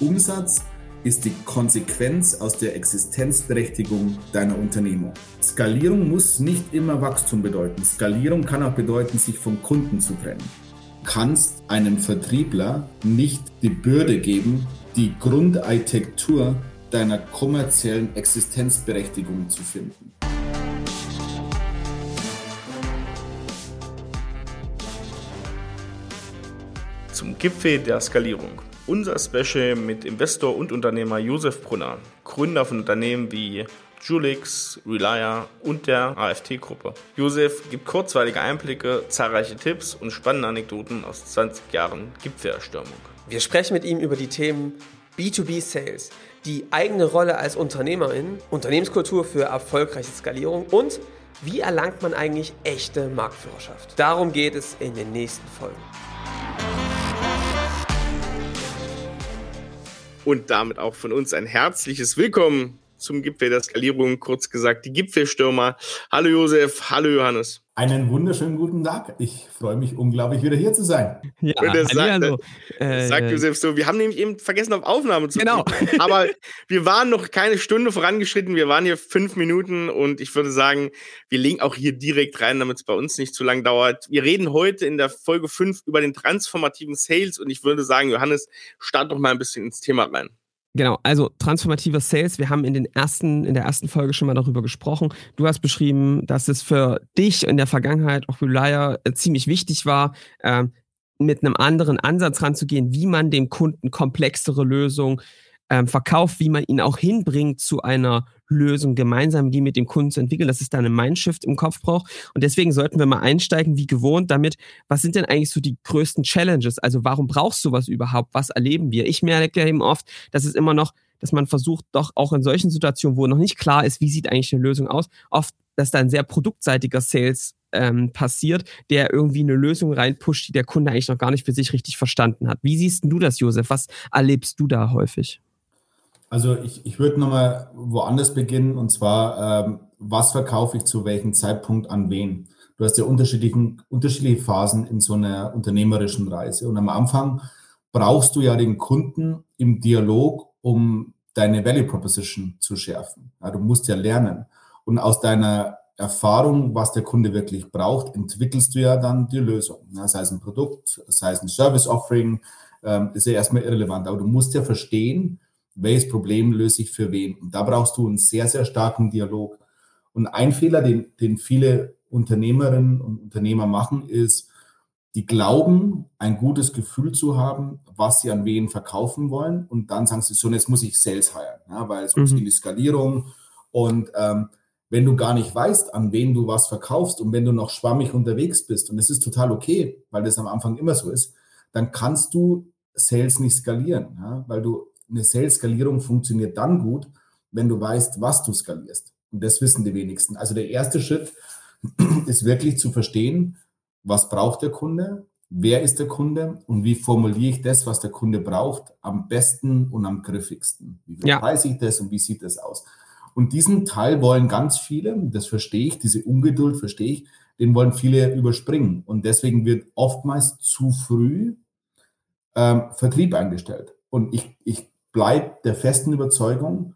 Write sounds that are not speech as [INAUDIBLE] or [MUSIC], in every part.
Umsatz ist die Konsequenz aus der Existenzberechtigung deiner Unternehmung. Skalierung muss nicht immer Wachstum bedeuten. Skalierung kann auch bedeuten, sich vom Kunden zu trennen. Du kannst einem Vertriebler nicht die Bürde geben, die Grundarchitektur deiner kommerziellen Existenzberechtigung zu finden. Zum Gipfel der Skalierung. Unser Special mit Investor und Unternehmer Josef Brunner, Gründer von Unternehmen wie Julix, Relia und der AFT-Gruppe. Josef gibt kurzweilige Einblicke, zahlreiche Tipps und spannende Anekdoten aus 20 Jahren Gipfelerstürmung. Wir sprechen mit ihm über die Themen B2B Sales, die eigene Rolle als Unternehmerin, Unternehmenskultur für erfolgreiche Skalierung und wie erlangt man eigentlich echte Marktführerschaft. Darum geht es in den nächsten Folgen. Und damit auch von uns ein herzliches Willkommen zum Gipfel der Skalierung, kurz gesagt die Gipfelstürmer. Hallo Josef, hallo Johannes. Einen wunderschönen guten Tag. Ich freue mich unglaublich, wieder hier zu sein. Ja, und das sagt, äh, sagt Josef so, wir haben nämlich eben vergessen, auf Aufnahme zu Genau. Aber wir waren noch keine Stunde vorangeschritten. Wir waren hier fünf Minuten und ich würde sagen, wir legen auch hier direkt rein, damit es bei uns nicht zu lang dauert. Wir reden heute in der Folge fünf über den transformativen Sales und ich würde sagen, Johannes, start doch mal ein bisschen ins Thema rein. Genau, also transformativer Sales, wir haben in den ersten, in der ersten Folge schon mal darüber gesprochen. Du hast beschrieben, dass es für dich in der Vergangenheit auch Relier äh, ziemlich wichtig war, äh, mit einem anderen Ansatz ranzugehen, wie man dem Kunden komplexere Lösungen ähm, verkauft, wie man ihn auch hinbringt zu einer Lösung gemeinsam, die mit dem Kunden zu entwickeln, dass es da eine Mindshift im Kopf braucht. Und deswegen sollten wir mal einsteigen, wie gewohnt, damit, was sind denn eigentlich so die größten Challenges? Also warum brauchst du was überhaupt? Was erleben wir? Ich merke eben oft, dass es immer noch, dass man versucht, doch auch in solchen Situationen, wo noch nicht klar ist, wie sieht eigentlich eine Lösung aus, oft, dass da ein sehr produktseitiger Sales ähm, passiert, der irgendwie eine Lösung reinpusht, die der Kunde eigentlich noch gar nicht für sich richtig verstanden hat. Wie siehst du das, Josef? Was erlebst du da häufig? Also ich, ich würde nochmal woanders beginnen und zwar, ähm, was verkaufe ich zu welchem Zeitpunkt an wen? Du hast ja unterschiedlichen, unterschiedliche Phasen in so einer unternehmerischen Reise. Und am Anfang brauchst du ja den Kunden im Dialog, um deine Value Proposition zu schärfen. Ja, du musst ja lernen. Und aus deiner Erfahrung, was der Kunde wirklich braucht, entwickelst du ja dann die Lösung. Ja, sei es ein Produkt, sei es ein Service Offering, ähm, ist ja erstmal irrelevant. Aber du musst ja verstehen, welches Problem löse ich für wen. Und da brauchst du einen sehr, sehr starken Dialog. Und ein Fehler, den, den viele Unternehmerinnen und Unternehmer machen, ist, die glauben, ein gutes Gefühl zu haben, was sie an wen verkaufen wollen. Und dann sagen sie so, jetzt muss ich Sales heiren, ja, weil es mhm. muss in die Skalierung. Und ähm, wenn du gar nicht weißt, an wen du was verkaufst und wenn du noch schwammig unterwegs bist, und das ist total okay, weil das am Anfang immer so ist, dann kannst du Sales nicht skalieren, ja, weil du eine Sales-Skalierung funktioniert dann gut, wenn du weißt, was du skalierst. Und das wissen die wenigsten. Also der erste Schritt [CLEARS THROAT] ist wirklich zu verstehen, was braucht der Kunde, wer ist der Kunde und wie formuliere ich das, was der Kunde braucht, am besten und am griffigsten. Wie ja. preise ich das und wie sieht das aus? Und diesen Teil wollen ganz viele, das verstehe ich, diese Ungeduld verstehe ich, den wollen viele überspringen. Und deswegen wird oftmals zu früh ähm, Vertrieb eingestellt. Und ich, ich bleibt der festen Überzeugung,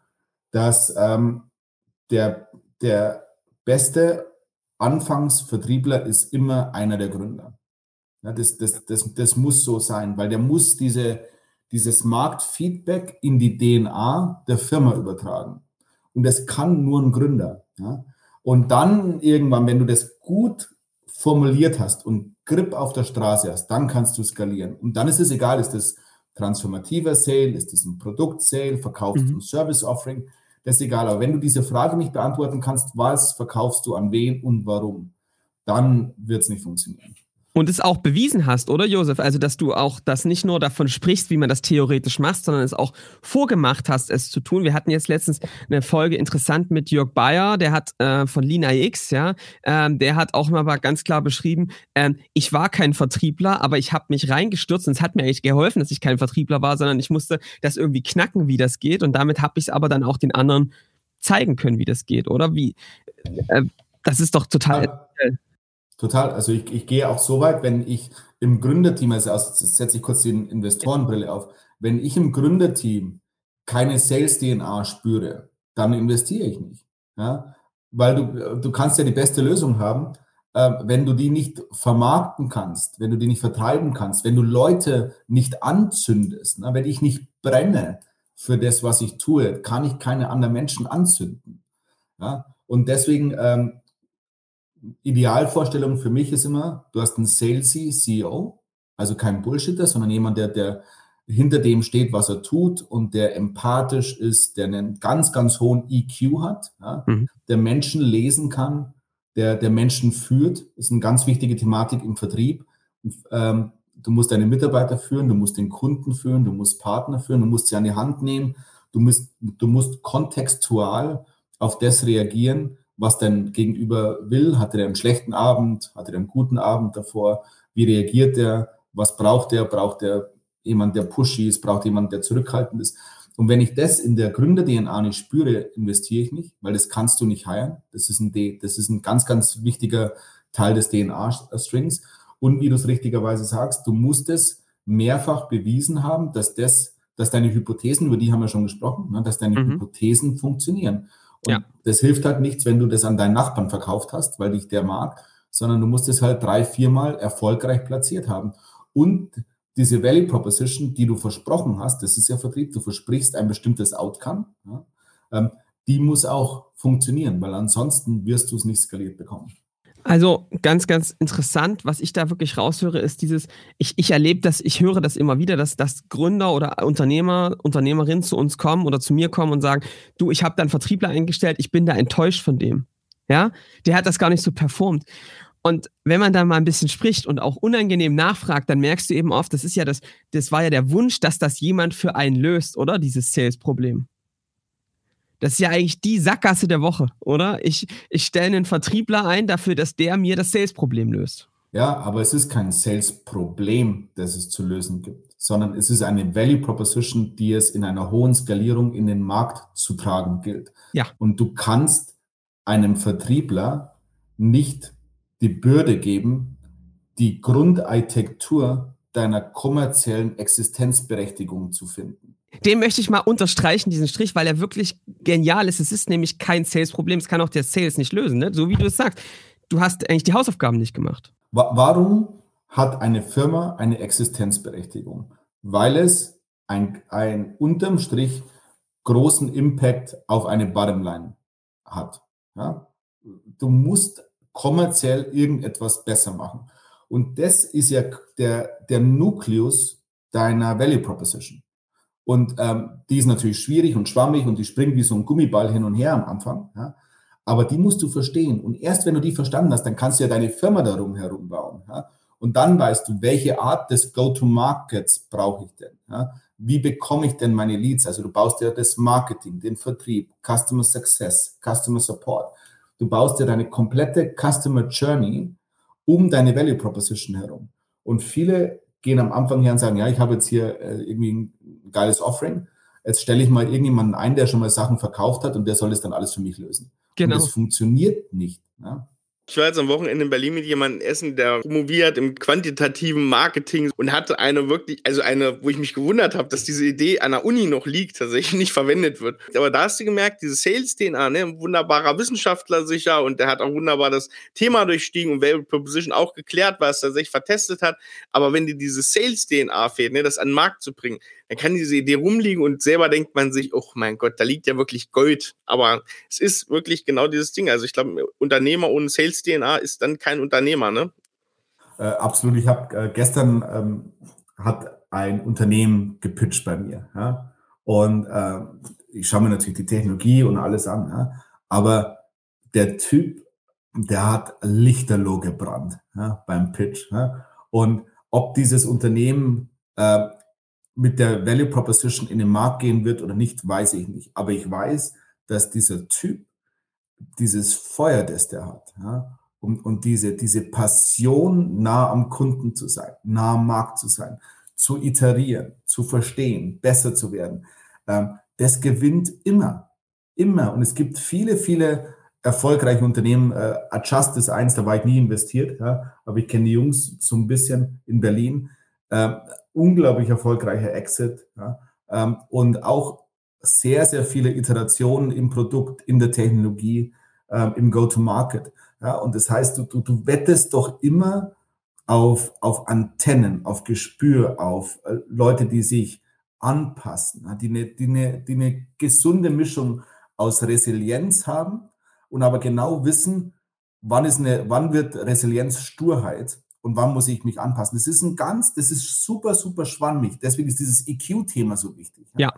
dass ähm, der, der beste Anfangsvertriebler ist immer einer der Gründer. Ja, das, das, das, das muss so sein, weil der muss diese, dieses Marktfeedback in die DNA der Firma übertragen. Und das kann nur ein Gründer. Ja? Und dann irgendwann, wenn du das gut formuliert hast und Grip auf der Straße hast, dann kannst du skalieren. Und dann ist es egal, ist das transformativer Sale? Ist es ein Produkt-Sale? Verkaufst mhm. du ein Service-Offering? Das ist egal. Aber wenn du diese Frage nicht beantworten kannst, was verkaufst du an wen und warum, dann wird es nicht funktionieren und es auch bewiesen hast, oder Josef? Also, dass du auch das nicht nur davon sprichst, wie man das theoretisch macht, sondern es auch vorgemacht hast, es zu tun. Wir hatten jetzt letztens eine Folge interessant mit Jörg Bayer, der hat äh, von Lina X, ja, ähm, der hat auch mal ganz klar beschrieben, ähm, ich war kein Vertriebler, aber ich habe mich reingestürzt und es hat mir eigentlich geholfen, dass ich kein Vertriebler war, sondern ich musste das irgendwie knacken, wie das geht. Und damit habe ich es aber dann auch den anderen zeigen können, wie das geht, oder? Wie? Äh, das ist doch total. Ja. Total. Also ich, ich gehe auch so weit, wenn ich im Gründerteam, also setze ich kurz die Investorenbrille auf, Wenn ich im Gründerteam keine Sales-DNA spüre, dann investiere ich nicht. Ja? Weil du, du kannst ja die beste Lösung haben, äh, wenn du die nicht vermarkten kannst, wenn du die nicht vertreiben kannst, wenn du Leute nicht anzündest, ne? wenn ich nicht brenne für das, was ich tue, kann ich keine anderen Menschen anzünden. Ja? Und deswegen, ähm, Idealvorstellung für mich ist immer, du hast einen salesy CEO, also kein Bullshitter, sondern jemand, der, der hinter dem steht, was er tut und der empathisch ist, der einen ganz, ganz hohen EQ hat, ja, mhm. der Menschen lesen kann, der, der Menschen führt. Das ist eine ganz wichtige Thematik im Vertrieb. Und, ähm, du musst deine Mitarbeiter führen, du musst den Kunden führen, du musst Partner führen, du musst sie an die Hand nehmen, du musst, du musst kontextual auf das reagieren, was dein Gegenüber will. Hatte er einen schlechten Abend? Hatte er einen guten Abend davor? Wie reagiert er? Was braucht er? Braucht er jemand, der pushy ist? Braucht jemand, der zurückhaltend ist? Und wenn ich das in der Gründer-DNA nicht spüre, investiere ich nicht, weil das kannst du nicht heiren. Das ist ein, D, das ist ein ganz, ganz wichtiger Teil des DNA-Strings. Und wie du es richtigerweise sagst, du musst es mehrfach bewiesen haben, dass das, dass deine Hypothesen, über die haben wir schon gesprochen, ne, dass deine mhm. Hypothesen funktionieren. Und ja. das hilft halt nichts, wenn du das an deinen Nachbarn verkauft hast, weil dich der mag, sondern du musst es halt drei, viermal erfolgreich platziert haben. Und diese Value Proposition, die du versprochen hast, das ist ja Vertrieb, du versprichst ein bestimmtes Outcome, ja, ähm, die muss auch funktionieren, weil ansonsten wirst du es nicht skaliert bekommen. Also ganz, ganz interessant, was ich da wirklich raushöre, ist dieses, ich, ich erlebe das, ich höre das immer wieder, dass, dass Gründer oder Unternehmer, Unternehmerinnen zu uns kommen oder zu mir kommen und sagen, du, ich habe da einen Vertriebler eingestellt, ich bin da enttäuscht von dem. Ja, der hat das gar nicht so performt. Und wenn man dann mal ein bisschen spricht und auch unangenehm nachfragt, dann merkst du eben oft, das ist ja das, das war ja der Wunsch, dass das jemand für einen löst, oder? Dieses Sales-Problem. Das ist ja eigentlich die Sackgasse der Woche, oder? Ich, ich stelle einen Vertriebler ein dafür, dass der mir das Sales-Problem löst. Ja, aber es ist kein Sales-Problem, das es zu lösen gibt, sondern es ist eine Value Proposition, die es in einer hohen Skalierung in den Markt zu tragen gilt. Ja. Und du kannst einem Vertriebler nicht die Bürde geben, die Grundarchitektur deiner kommerziellen Existenzberechtigung zu finden. Den möchte ich mal unterstreichen, diesen Strich, weil er wirklich genial ist. Es ist nämlich kein Sales-Problem, es kann auch der Sales nicht lösen, ne? so wie du es sagst. Du hast eigentlich die Hausaufgaben nicht gemacht. Warum hat eine Firma eine Existenzberechtigung? Weil es ein, ein unterm Strich großen Impact auf eine Bottomline hat. Ja? Du musst kommerziell irgendetwas besser machen. Und das ist ja der, der Nukleus deiner Value Proposition. Und ähm, die ist natürlich schwierig und schwammig und die springt wie so ein Gummiball hin und her am Anfang. Ja? Aber die musst du verstehen. Und erst wenn du die verstanden hast, dann kannst du ja deine Firma darum herum bauen. Ja? Und dann weißt du, welche Art des Go-to-Markets brauche ich denn? Ja? Wie bekomme ich denn meine Leads? Also du baust ja das Marketing, den Vertrieb, Customer Success, Customer Support. Du baust ja deine komplette Customer Journey um deine Value Proposition herum. Und viele gehen am Anfang her und sagen, ja, ich habe jetzt hier äh, irgendwie ein geiles Offering. Jetzt stelle ich mal irgendjemanden ein, der schon mal Sachen verkauft hat und der soll das dann alles für mich lösen. Genau. Und das funktioniert nicht. Ja? Ich war jetzt am Wochenende in Berlin mit jemandem essen, der promoviert im quantitativen Marketing und hatte eine wirklich, also eine, wo ich mich gewundert habe, dass diese Idee an der Uni noch liegt, tatsächlich [LAUGHS] nicht verwendet wird. Aber da hast du gemerkt, diese Sales-DNA, ne, ein wunderbarer Wissenschaftler sicher und der hat auch wunderbar das Thema durchstiegen und Value Proposition auch geklärt, was er sich vertestet hat. Aber wenn dir diese Sales-DNA fehlt, ne, das an den Markt zu bringen, dann kann diese Idee rumliegen und selber denkt man sich, oh mein Gott, da liegt ja wirklich Gold. Aber es ist wirklich genau dieses Ding. Also ich glaube, Unternehmer ohne Sales-DNA ist dann kein Unternehmer, ne? Äh, absolut. Ich habe äh, gestern ähm, hat ein Unternehmen gepitcht bei mir. Ja? Und äh, ich schaue mir natürlich die Technologie und alles an. Ja? Aber der Typ, der hat Lichterloh gebrannt ja? beim Pitch. Und ob dieses Unternehmen äh, mit der Value Proposition in den Markt gehen wird oder nicht, weiß ich nicht. Aber ich weiß, dass dieser Typ dieses Feuer, das der hat, ja, und, und diese, diese Passion, nah am Kunden zu sein, nah am Markt zu sein, zu iterieren, zu verstehen, besser zu werden, ähm, das gewinnt immer, immer. Und es gibt viele, viele erfolgreiche Unternehmen. Äh, Adjust ist eins, da war ich nie investiert, ja, aber ich kenne die Jungs so ein bisschen in Berlin. Äh, unglaublich erfolgreicher Exit ja, ähm, und auch sehr, sehr viele Iterationen im Produkt, in der Technologie, ähm, im Go-to-Market. Ja, und das heißt, du, du, du wettest doch immer auf, auf Antennen, auf Gespür, auf äh, Leute, die sich anpassen, die eine, die, eine, die eine gesunde Mischung aus Resilienz haben und aber genau wissen, wann, ist eine, wann wird Resilienz Sturheit und wann muss ich mich anpassen. Das ist ein ganz, das ist super, super schwammig. Deswegen ist dieses EQ-Thema so wichtig. Ja.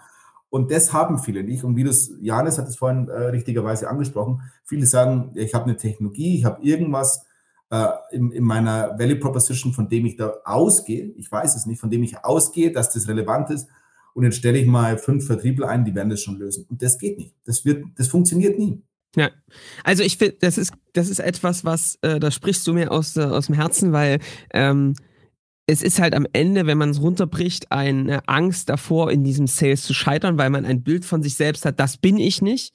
Und das haben viele nicht. Und wie das, Janis hat es vorhin äh, richtigerweise angesprochen, viele sagen, ich habe eine Technologie, ich habe irgendwas äh, in, in meiner Value Proposition, von dem ich da ausgehe, ich weiß es nicht, von dem ich ausgehe, dass das relevant ist. Und jetzt stelle ich mal fünf Vertriebler ein, die werden das schon lösen. Und das geht nicht. Das wird, das funktioniert nie. Ja, also ich finde, das ist, das ist etwas, was, äh, da sprichst du mir aus, äh, aus dem Herzen, weil ähm, es ist halt am Ende, wenn man es runterbricht, eine Angst davor, in diesem Sales zu scheitern, weil man ein Bild von sich selbst hat, das bin ich nicht.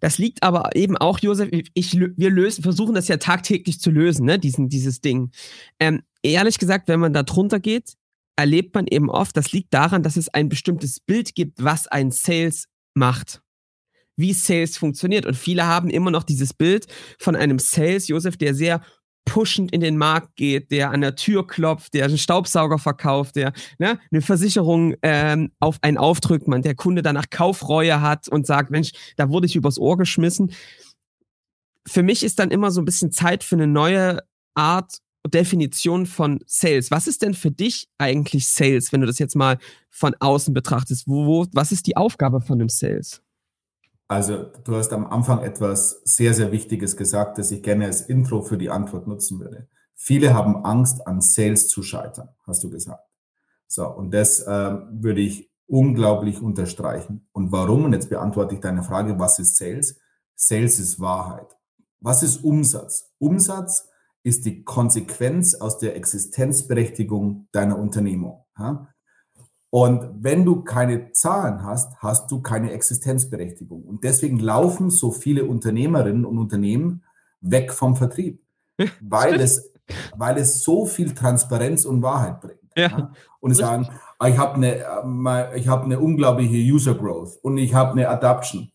Das liegt aber eben auch, Josef, ich, wir lösen, versuchen das ja tagtäglich zu lösen, ne, diesen, dieses Ding. Ähm, ehrlich gesagt, wenn man da drunter geht, erlebt man eben oft, das liegt daran, dass es ein bestimmtes Bild gibt, was ein Sales macht. Wie Sales funktioniert. Und viele haben immer noch dieses Bild von einem Sales, Josef, der sehr pushend in den Markt geht, der an der Tür klopft, der einen Staubsauger verkauft, der ne, eine Versicherung ähm, auf einen aufdrückt, man der Kunde danach Kaufreue hat und sagt, Mensch, da wurde ich übers Ohr geschmissen. Für mich ist dann immer so ein bisschen Zeit für eine neue Art Definition von Sales. Was ist denn für dich eigentlich Sales, wenn du das jetzt mal von außen betrachtest? Wo, wo, was ist die Aufgabe von einem Sales? Also du hast am Anfang etwas sehr, sehr Wichtiges gesagt, das ich gerne als Intro für die Antwort nutzen würde. Viele haben Angst, an Sales zu scheitern, hast du gesagt. So, und das äh, würde ich unglaublich unterstreichen. Und warum? Und jetzt beantworte ich deine Frage, was ist Sales? Sales ist Wahrheit. Was ist Umsatz? Umsatz ist die Konsequenz aus der Existenzberechtigung deiner Unternehmung. Ja? Und wenn du keine Zahlen hast, hast du keine Existenzberechtigung. Und deswegen laufen so viele Unternehmerinnen und Unternehmen weg vom Vertrieb, weil es, weil es so viel Transparenz und Wahrheit bringt. Ja. ja? Und sagen, ah, ich habe eine, äh, ich habe eine unglaubliche User Growth und ich habe eine Adoption.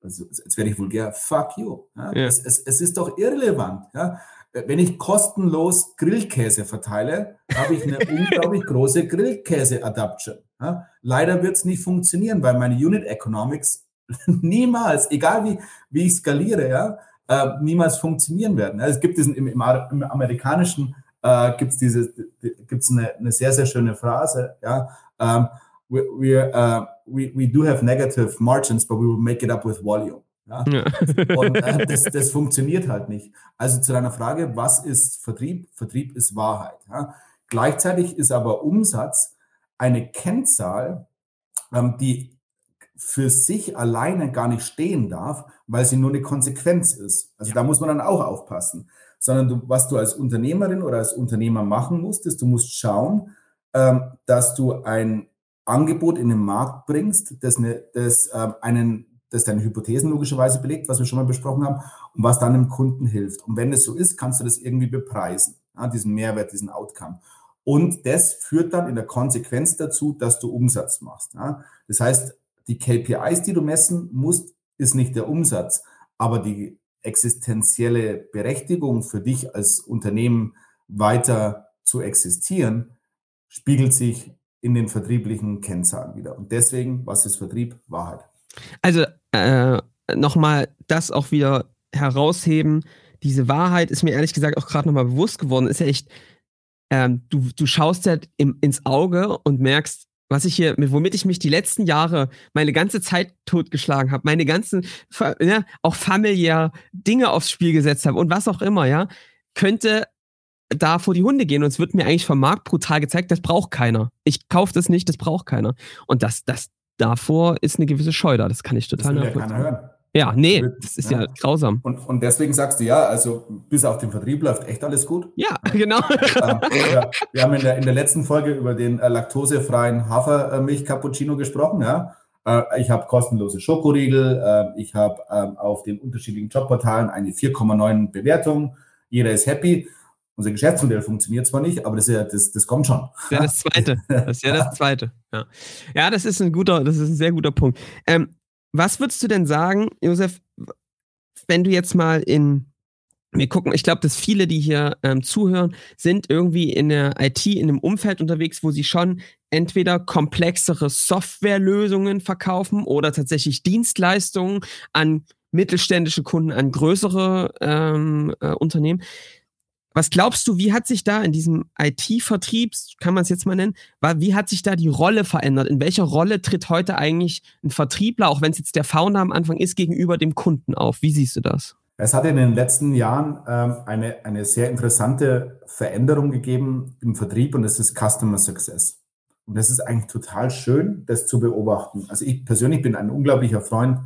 Also, jetzt werde ich vulgär, fuck you. Ja. Es, es, es, ist doch irrelevant. Ja? Wenn ich kostenlos Grillkäse verteile, habe ich eine [LAUGHS] unglaublich große Grillkäse-Adaption. Ja? Leider wird es nicht funktionieren, weil meine Unit Economics [LAUGHS] niemals, egal wie, wie ich skaliere, ja, äh, niemals funktionieren werden. Es gibt diesen, im, im, im amerikanischen äh, gibt es diese, gibt's eine, eine sehr, sehr schöne Phrase, ja, um, ähm, we, we, uh, we, we do have negative margins, but we will make it up with volume. Ja? ja. Und äh, das, das funktioniert halt nicht. Also zu deiner Frage, was ist Vertrieb? Vertrieb ist Wahrheit. Ja? Gleichzeitig ist aber Umsatz eine Kennzahl, ähm, die für sich alleine gar nicht stehen darf, weil sie nur eine Konsequenz ist. Also ja. da muss man dann auch aufpassen. Sondern du, was du als Unternehmerin oder als Unternehmer machen musst, ist, du musst schauen, ähm, dass du ein Angebot in den Markt bringst, das, eine, das ähm, einen das deine Hypothesen logischerweise belegt, was wir schon mal besprochen haben, und was dann dem Kunden hilft. Und wenn es so ist, kannst du das irgendwie bepreisen, ja, diesen Mehrwert, diesen Outcome. Und das führt dann in der Konsequenz dazu, dass du Umsatz machst. Ja. Das heißt, die KPIs, die du messen musst, ist nicht der Umsatz, aber die existenzielle Berechtigung für dich als Unternehmen weiter zu existieren, spiegelt sich in den vertrieblichen Kennzahlen wieder. Und deswegen, was ist Vertrieb? Wahrheit. Also äh, nochmal das auch wieder herausheben. Diese Wahrheit ist mir ehrlich gesagt auch gerade nochmal bewusst geworden. Ist ja echt, ähm, du, du schaust ja im, ins Auge und merkst, was ich hier, womit ich mich die letzten Jahre meine ganze Zeit totgeschlagen habe, meine ganzen, ja, auch familiär Dinge aufs Spiel gesetzt habe und was auch immer, ja, könnte da vor die Hunde gehen und es wird mir eigentlich vom Markt brutal gezeigt, das braucht keiner. Ich kaufe das nicht, das braucht keiner. Und das, das, davor ist eine gewisse Scheu da. Das kann ich total will ja keiner hören. Ja, nee, das ist ja, ja grausam. Und, und deswegen sagst du ja, also bis auf den Vertrieb läuft echt alles gut. Ja, [LAUGHS] genau. Ähm, ja, wir haben in der, in der letzten Folge über den äh, laktosefreien Hafermilch-Cappuccino gesprochen. Ja. Äh, ich habe kostenlose Schokoriegel. Äh, ich habe ähm, auf den unterschiedlichen Jobportalen eine 4,9 Bewertung. Jeder ist happy. Unser Geschäftsmodell funktioniert zwar nicht, aber das, ist ja, das, das kommt schon. Ja, das Zweite. Das ist ja das [LAUGHS] Zweite. Ja, ja das ist ein guter, das ist ein sehr guter Punkt. Ähm, was würdest du denn sagen, Josef, wenn du jetzt mal in wir gucken, ich glaube, dass viele, die hier ähm, zuhören, sind irgendwie in der IT, in einem Umfeld unterwegs, wo sie schon entweder komplexere Softwarelösungen verkaufen oder tatsächlich Dienstleistungen an mittelständische Kunden, an größere ähm, äh, Unternehmen. Was glaubst du, wie hat sich da in diesem IT-Vertrieb, kann man es jetzt mal nennen, wie hat sich da die Rolle verändert? In welcher Rolle tritt heute eigentlich ein Vertriebler, auch wenn es jetzt der Founder am Anfang ist, gegenüber dem Kunden auf? Wie siehst du das? Es hat in den letzten Jahren ähm, eine, eine sehr interessante Veränderung gegeben im Vertrieb und das ist Customer Success. Und das ist eigentlich total schön, das zu beobachten. Also ich persönlich bin ein unglaublicher Freund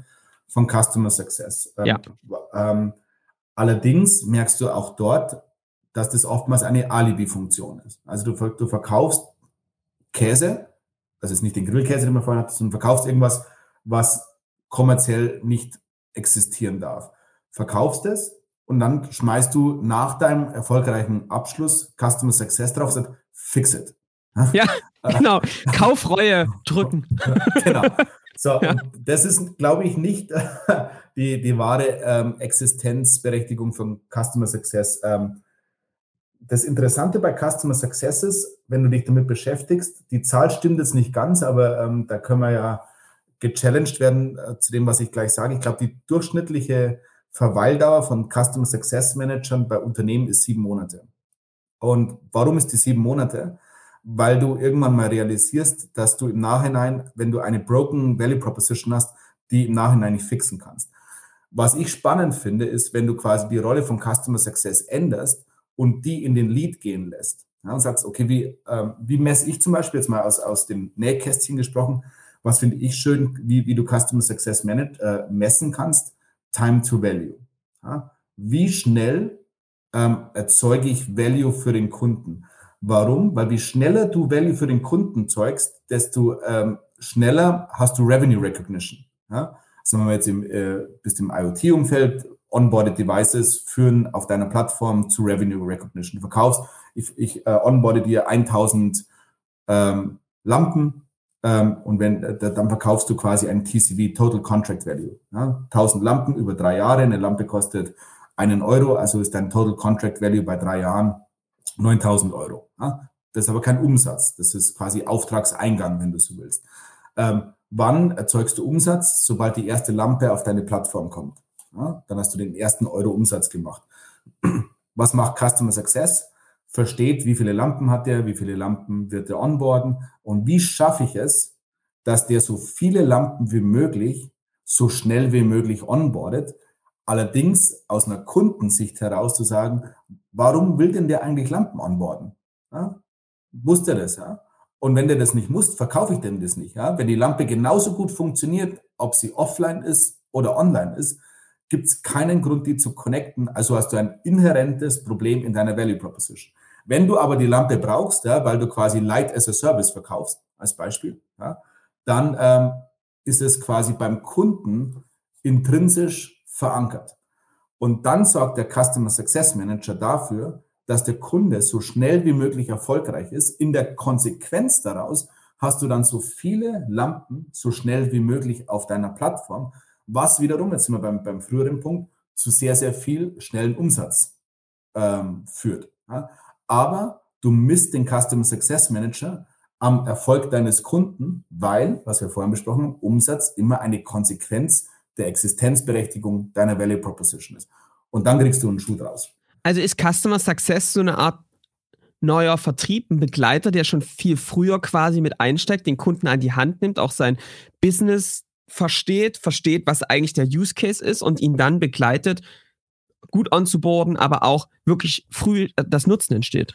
von Customer Success. Ähm, ja. Ähm, allerdings merkst du auch dort, dass das oftmals eine Alibi-Funktion ist. Also du, du verkaufst Käse, also ist nicht den Grillkäse, den man vorhin hatte, sondern verkaufst irgendwas, was kommerziell nicht existieren darf. Verkaufst es und dann schmeißt du nach deinem erfolgreichen Abschluss Customer Success drauf und sagst, fix it. [LAUGHS] Ja, genau. Kaufreue drücken. [LAUGHS] genau. So, ja. das ist, glaube ich, nicht [LAUGHS] die, die wahre ähm, Existenzberechtigung von Customer Success. Ähm, das Interessante bei Customer Success ist, wenn du dich damit beschäftigst, die Zahl stimmt jetzt nicht ganz, aber ähm, da können wir ja gechallenged werden äh, zu dem, was ich gleich sage. Ich glaube, die durchschnittliche Verweildauer von Customer Success Managern bei Unternehmen ist sieben Monate. Und warum ist die sieben Monate? Weil du irgendwann mal realisierst, dass du im Nachhinein, wenn du eine broken Value Proposition hast, die im Nachhinein nicht fixen kannst. Was ich spannend finde, ist, wenn du quasi die Rolle von Customer Success änderst und die in den Lead gehen lässt. Ja, und sagst, okay, wie, ähm, wie messe ich zum Beispiel jetzt mal aus, aus dem Nähkästchen gesprochen, was finde ich schön, wie, wie du Customer Success manage, äh, messen kannst, Time to Value. Ja, wie schnell ähm, erzeuge ich Value für den Kunden? Warum? Weil wie schneller du Value für den Kunden zeugst, desto ähm, schneller hast du Revenue Recognition. Ja? Sagen wir jetzt im, äh, bis im IoT-Umfeld, onboarded Devices führen auf deiner Plattform zu Revenue Recognition. Du verkaufst, ich, ich äh, onboarde dir 1000 ähm, Lampen ähm, und wenn, äh, dann verkaufst du quasi ein TCV, Total Contract Value. Ja? 1000 Lampen über drei Jahre, eine Lampe kostet einen Euro, also ist dein Total Contract Value bei drei Jahren 9000 Euro. Ja? Das ist aber kein Umsatz, das ist quasi Auftragseingang, wenn du so willst. Ähm, wann erzeugst du Umsatz? Sobald die erste Lampe auf deine Plattform kommt. Ja, dann hast du den ersten Euro Umsatz gemacht. [CLEARS THROAT] Was macht Customer Success? Versteht, wie viele Lampen hat er, wie viele Lampen wird er onboarden und wie schaffe ich es, dass der so viele Lampen wie möglich, so schnell wie möglich onboardet. Allerdings aus einer Kundensicht heraus zu sagen, warum will denn der eigentlich Lampen onboarden? Ja? Muss der das, ja? Und wenn der das nicht muss, verkaufe ich dem das nicht. Ja? Wenn die Lampe genauso gut funktioniert, ob sie offline ist oder online ist, gibt es keinen Grund, die zu connecten. Also hast du ein inhärentes Problem in deiner Value Proposition. Wenn du aber die Lampe brauchst, ja, weil du quasi Light as a Service verkaufst, als Beispiel, ja, dann ähm, ist es quasi beim Kunden intrinsisch verankert. Und dann sorgt der Customer Success Manager dafür, dass der Kunde so schnell wie möglich erfolgreich ist. In der Konsequenz daraus hast du dann so viele Lampen so schnell wie möglich auf deiner Plattform, was wiederum, jetzt sind wir beim, beim früheren Punkt, zu sehr, sehr viel schnellen Umsatz ähm, führt. Ja? Aber du misst den Customer Success Manager am Erfolg deines Kunden, weil, was wir vorhin besprochen haben, Umsatz immer eine Konsequenz der Existenzberechtigung deiner Value Proposition ist. Und dann kriegst du einen Schuh draus. Also ist Customer Success so eine Art neuer Vertrieb, ein Begleiter, der schon viel früher quasi mit einsteigt, den Kunden an die Hand nimmt, auch sein Business versteht, versteht, was eigentlich der Use Case ist und ihn dann begleitet, gut anzuborden, aber auch wirklich früh das Nutzen entsteht.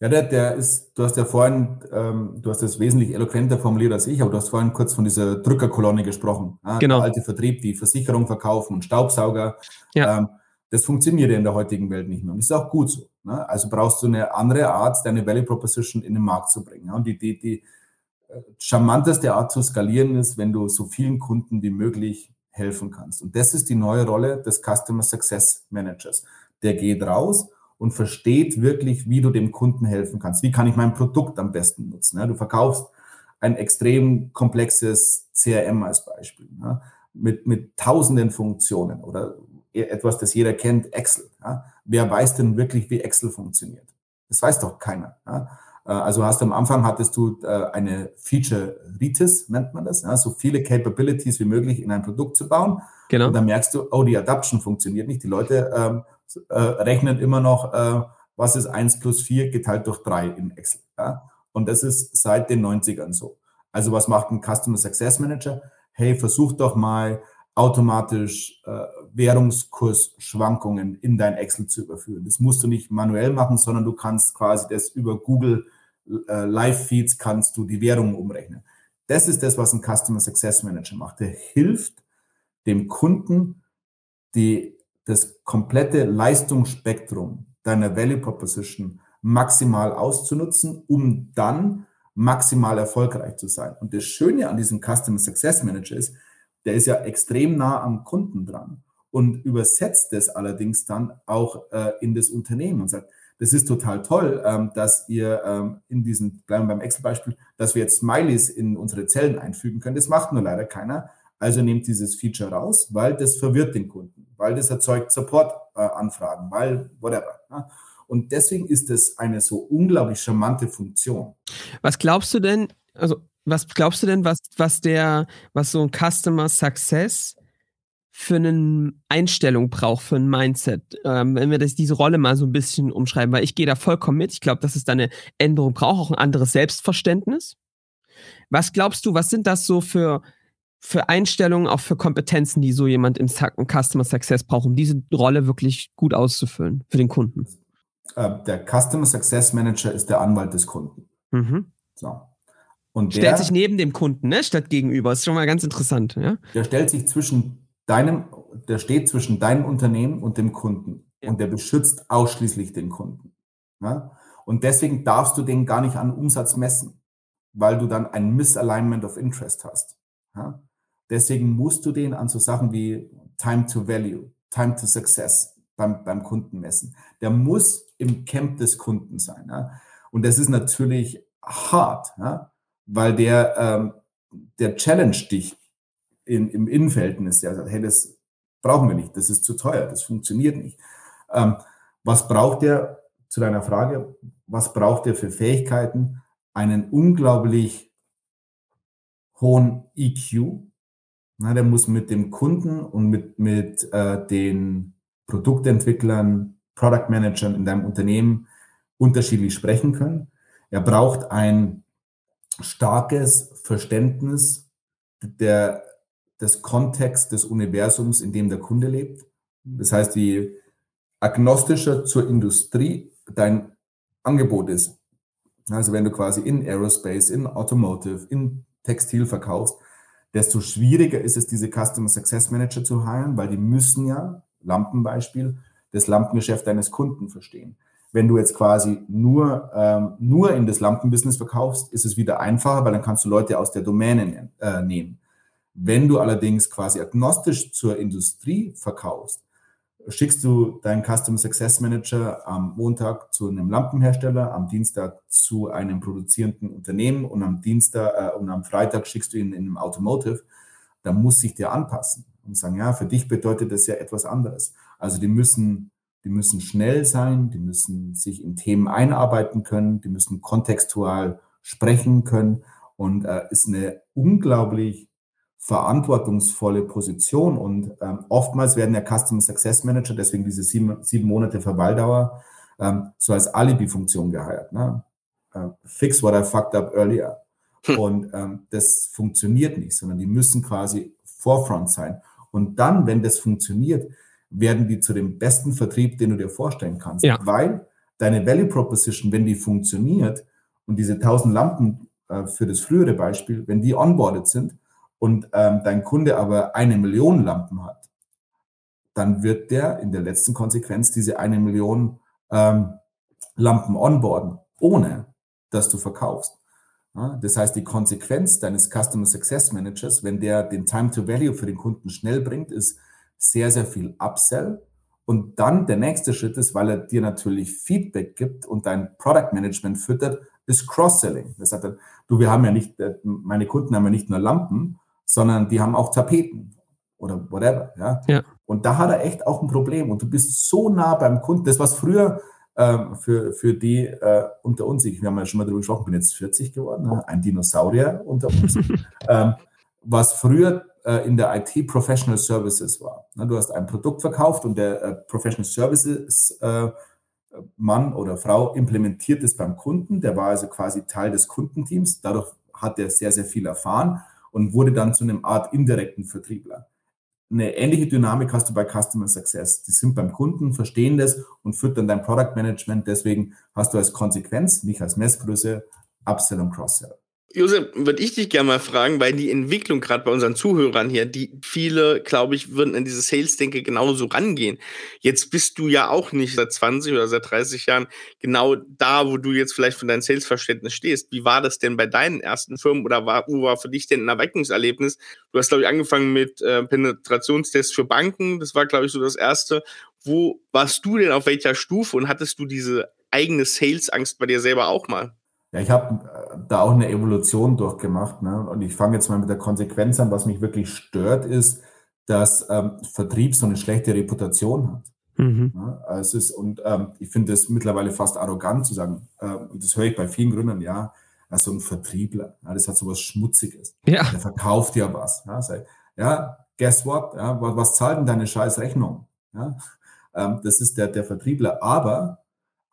Ja, der, der ist, du hast ja vorhin, ähm, du hast das wesentlich eloquenter formuliert als ich, aber du hast vorhin kurz von dieser Drückerkolonne gesprochen. Ja, genau. Der alte Vertrieb, die Versicherung verkaufen und Staubsauger. Ja. Ähm, das funktioniert ja in der heutigen Welt nicht mehr. Und das ist auch gut so. Ne? Also brauchst du eine andere Art, deine Value Proposition in den Markt zu bringen. Ja? Und die, die, die, charmanteste Art zu skalieren ist, wenn du so vielen Kunden wie möglich helfen kannst. Und das ist die neue Rolle des Customer Success Managers. Der geht raus und versteht wirklich, wie du dem Kunden helfen kannst. Wie kann ich mein Produkt am besten nutzen? Du verkaufst ein extrem komplexes CRM als Beispiel mit, mit tausenden Funktionen oder etwas, das jeder kennt, Excel. Wer weiß denn wirklich, wie Excel funktioniert? Das weiß doch keiner. Äh, also hast du am Anfang hattest du äh, eine Feature Ritis, nennt man das, so viele Capabilities wie möglich in ein Produkt zu bauen. Genau. Und dann merkst du, oh, die Adaption funktioniert nicht. Die Leute ähm, äh, rechnen immer noch, äh, was ist 1 plus 4 geteilt durch 3 in Excel. Ja? Und das ist seit den 90ern so. Also was macht ein Customer Success Manager? Hey, versuch doch mal automatisch äh, Währungskursschwankungen in dein Excel zu überführen. Das musst du nicht manuell machen, sondern du kannst quasi das über Google Live-Feeds kannst du die Währungen umrechnen. Das ist das, was ein Customer Success Manager macht. Der hilft dem Kunden, die, das komplette Leistungsspektrum deiner Value Proposition maximal auszunutzen, um dann maximal erfolgreich zu sein. Und das Schöne an diesem Customer Success Manager ist, der ist ja extrem nah am Kunden dran und übersetzt das allerdings dann auch äh, in das Unternehmen und sagt, das ist total toll, ähm, dass ihr ähm, in diesen, bleiben wir beim Excel-Beispiel, dass wir jetzt Smileys in unsere Zellen einfügen können. Das macht nur leider keiner. Also nehmt dieses Feature raus, weil das verwirrt den Kunden, weil das erzeugt Support-Anfragen, äh, weil whatever. Ja. Und deswegen ist es eine so unglaublich charmante Funktion. Was glaubst du denn, also was glaubst du denn, was, was der, was so ein Customer Success für eine Einstellung braucht, für ein Mindset, ähm, wenn wir das, diese Rolle mal so ein bisschen umschreiben, weil ich gehe da vollkommen mit. Ich glaube, dass es da eine Änderung braucht, auch ein anderes Selbstverständnis. Was glaubst du, was sind das so für, für Einstellungen, auch für Kompetenzen, die so jemand im Customer Success braucht, um diese Rolle wirklich gut auszufüllen für den Kunden? Äh, der Customer Success Manager ist der Anwalt des Kunden. Mhm. So. Und der, stellt sich neben dem Kunden, ne, statt gegenüber. Das ist schon mal ganz interessant. Ja? Der stellt sich zwischen deinem, der steht zwischen deinem Unternehmen und dem Kunden ja. und der beschützt ausschließlich den Kunden. Ja? Und deswegen darfst du den gar nicht an Umsatz messen, weil du dann ein Misalignment of Interest hast. Ja? Deswegen musst du den an so Sachen wie Time to Value, Time to Success beim, beim Kunden messen. Der muss im Camp des Kunden sein. Ja? Und das ist natürlich hart, ja? weil der, ähm, der challenge dich in, im Innenverhältnis, der sagt, hey, das brauchen wir nicht, das ist zu teuer, das funktioniert nicht. Ähm, was braucht der, zu deiner Frage, was braucht der für Fähigkeiten? Einen unglaublich hohen EQ. Na, der muss mit dem Kunden und mit, mit äh, den Produktentwicklern, Product Managern in deinem Unternehmen unterschiedlich sprechen können. Er braucht ein starkes Verständnis der des Kontexts des Universums, in dem der Kunde lebt. Das heißt, je agnostischer zur Industrie dein Angebot ist, also wenn du quasi in Aerospace, in Automotive, in Textil verkaufst, desto schwieriger ist es, diese Customer Success Manager zu heiren, weil die müssen ja, Lampenbeispiel, das Lampengeschäft deines Kunden verstehen. Wenn du jetzt quasi nur, ähm, nur in das Lampenbusiness verkaufst, ist es wieder einfacher, weil dann kannst du Leute aus der Domäne äh, nehmen. Wenn du allerdings quasi agnostisch zur Industrie verkaufst, schickst du deinen Customer Success Manager am Montag zu einem Lampenhersteller, am Dienstag zu einem produzierenden Unternehmen und am Dienstag äh, und am Freitag schickst du ihn in einem Automotive, dann muss sich der anpassen und sagen, ja, für dich bedeutet das ja etwas anderes. Also die müssen, die müssen schnell sein, die müssen sich in Themen einarbeiten können, die müssen kontextual sprechen können und äh, ist eine unglaublich verantwortungsvolle Position und ähm, oftmals werden ja Customer Success Manager, deswegen diese sieben, sieben Monate Verweildauer, ähm, so als Alibi-Funktion geheiert. Ne? Äh, fix what I fucked up earlier. Hm. Und ähm, das funktioniert nicht, sondern die müssen quasi Forefront sein. Und dann, wenn das funktioniert, werden die zu dem besten Vertrieb, den du dir vorstellen kannst. Ja. Weil deine Value Proposition, wenn die funktioniert und diese 1000 Lampen äh, für das frühere Beispiel, wenn die onboarded sind, und ähm, dein Kunde aber eine Million Lampen hat, dann wird der in der letzten Konsequenz diese eine Million ähm, Lampen onboarden, ohne dass du verkaufst. Ja, das heißt, die Konsequenz deines Customer Success Managers, wenn der den Time to Value für den Kunden schnell bringt, ist sehr, sehr viel Upsell Und dann der nächste Schritt ist, weil er dir natürlich Feedback gibt und dein Product Management füttert, ist Cross-Selling. Das heißt, du, wir haben ja nicht, äh, meine Kunden haben ja nicht nur Lampen, sondern die haben auch Tapeten oder whatever. Ja? ja. Und da hat er echt auch ein Problem. Und du bist so nah beim Kunden. Das, was früher ähm, für, für die äh, unter uns, ich, wir haben ja schon mal darüber gesprochen, bin jetzt 40 geworden, ne? ein Dinosaurier unter uns, [LAUGHS] ähm, was früher äh, in der IT Professional Services war. Ne, du hast ein Produkt verkauft und der äh, Professional Services äh, Mann oder Frau implementiert es beim Kunden. Der war also quasi Teil des Kundenteams. Dadurch hat er sehr, sehr viel erfahren und wurde dann zu einem Art indirekten Vertriebler. Eine ähnliche Dynamik hast du bei Customer Success. Die sind beim Kunden, verstehen das und füttern dein Product Management. Deswegen hast du als Konsequenz, nicht als Messgröße, Upsell und Cross-Sell. Josef, würde ich dich gerne mal fragen, weil die Entwicklung gerade bei unseren Zuhörern hier, die viele, glaube ich, würden an diese Sales-Denke genauso rangehen. Jetzt bist du ja auch nicht seit 20 oder seit 30 Jahren genau da, wo du jetzt vielleicht von deinem Sales-Verständnis stehst. Wie war das denn bei deinen ersten Firmen oder war, wo war für dich denn ein Erweckungserlebnis? Du hast, glaube ich, angefangen mit äh, Penetrationstests für Banken. Das war, glaube ich, so das erste. Wo warst du denn auf welcher Stufe und hattest du diese eigene Sales-Angst bei dir selber auch mal? Ja, ich habe äh, da auch eine Evolution durchgemacht. Ne? Und ich fange jetzt mal mit der Konsequenz an. Was mich wirklich stört, ist, dass ähm, Vertrieb so eine schlechte Reputation hat. Mhm. Ja, also es ist, und ähm, ich finde es mittlerweile fast arrogant zu sagen, äh, und das höre ich bei vielen Gründern, ja, also ein Vertriebler, ja, das hat so was Schmutziges. Ja. Der verkauft ja was. Ja, sei, ja guess what? Ja, was, was zahlt denn deine scheiß Rechnung? Ja, ähm, das ist der, der Vertriebler. Aber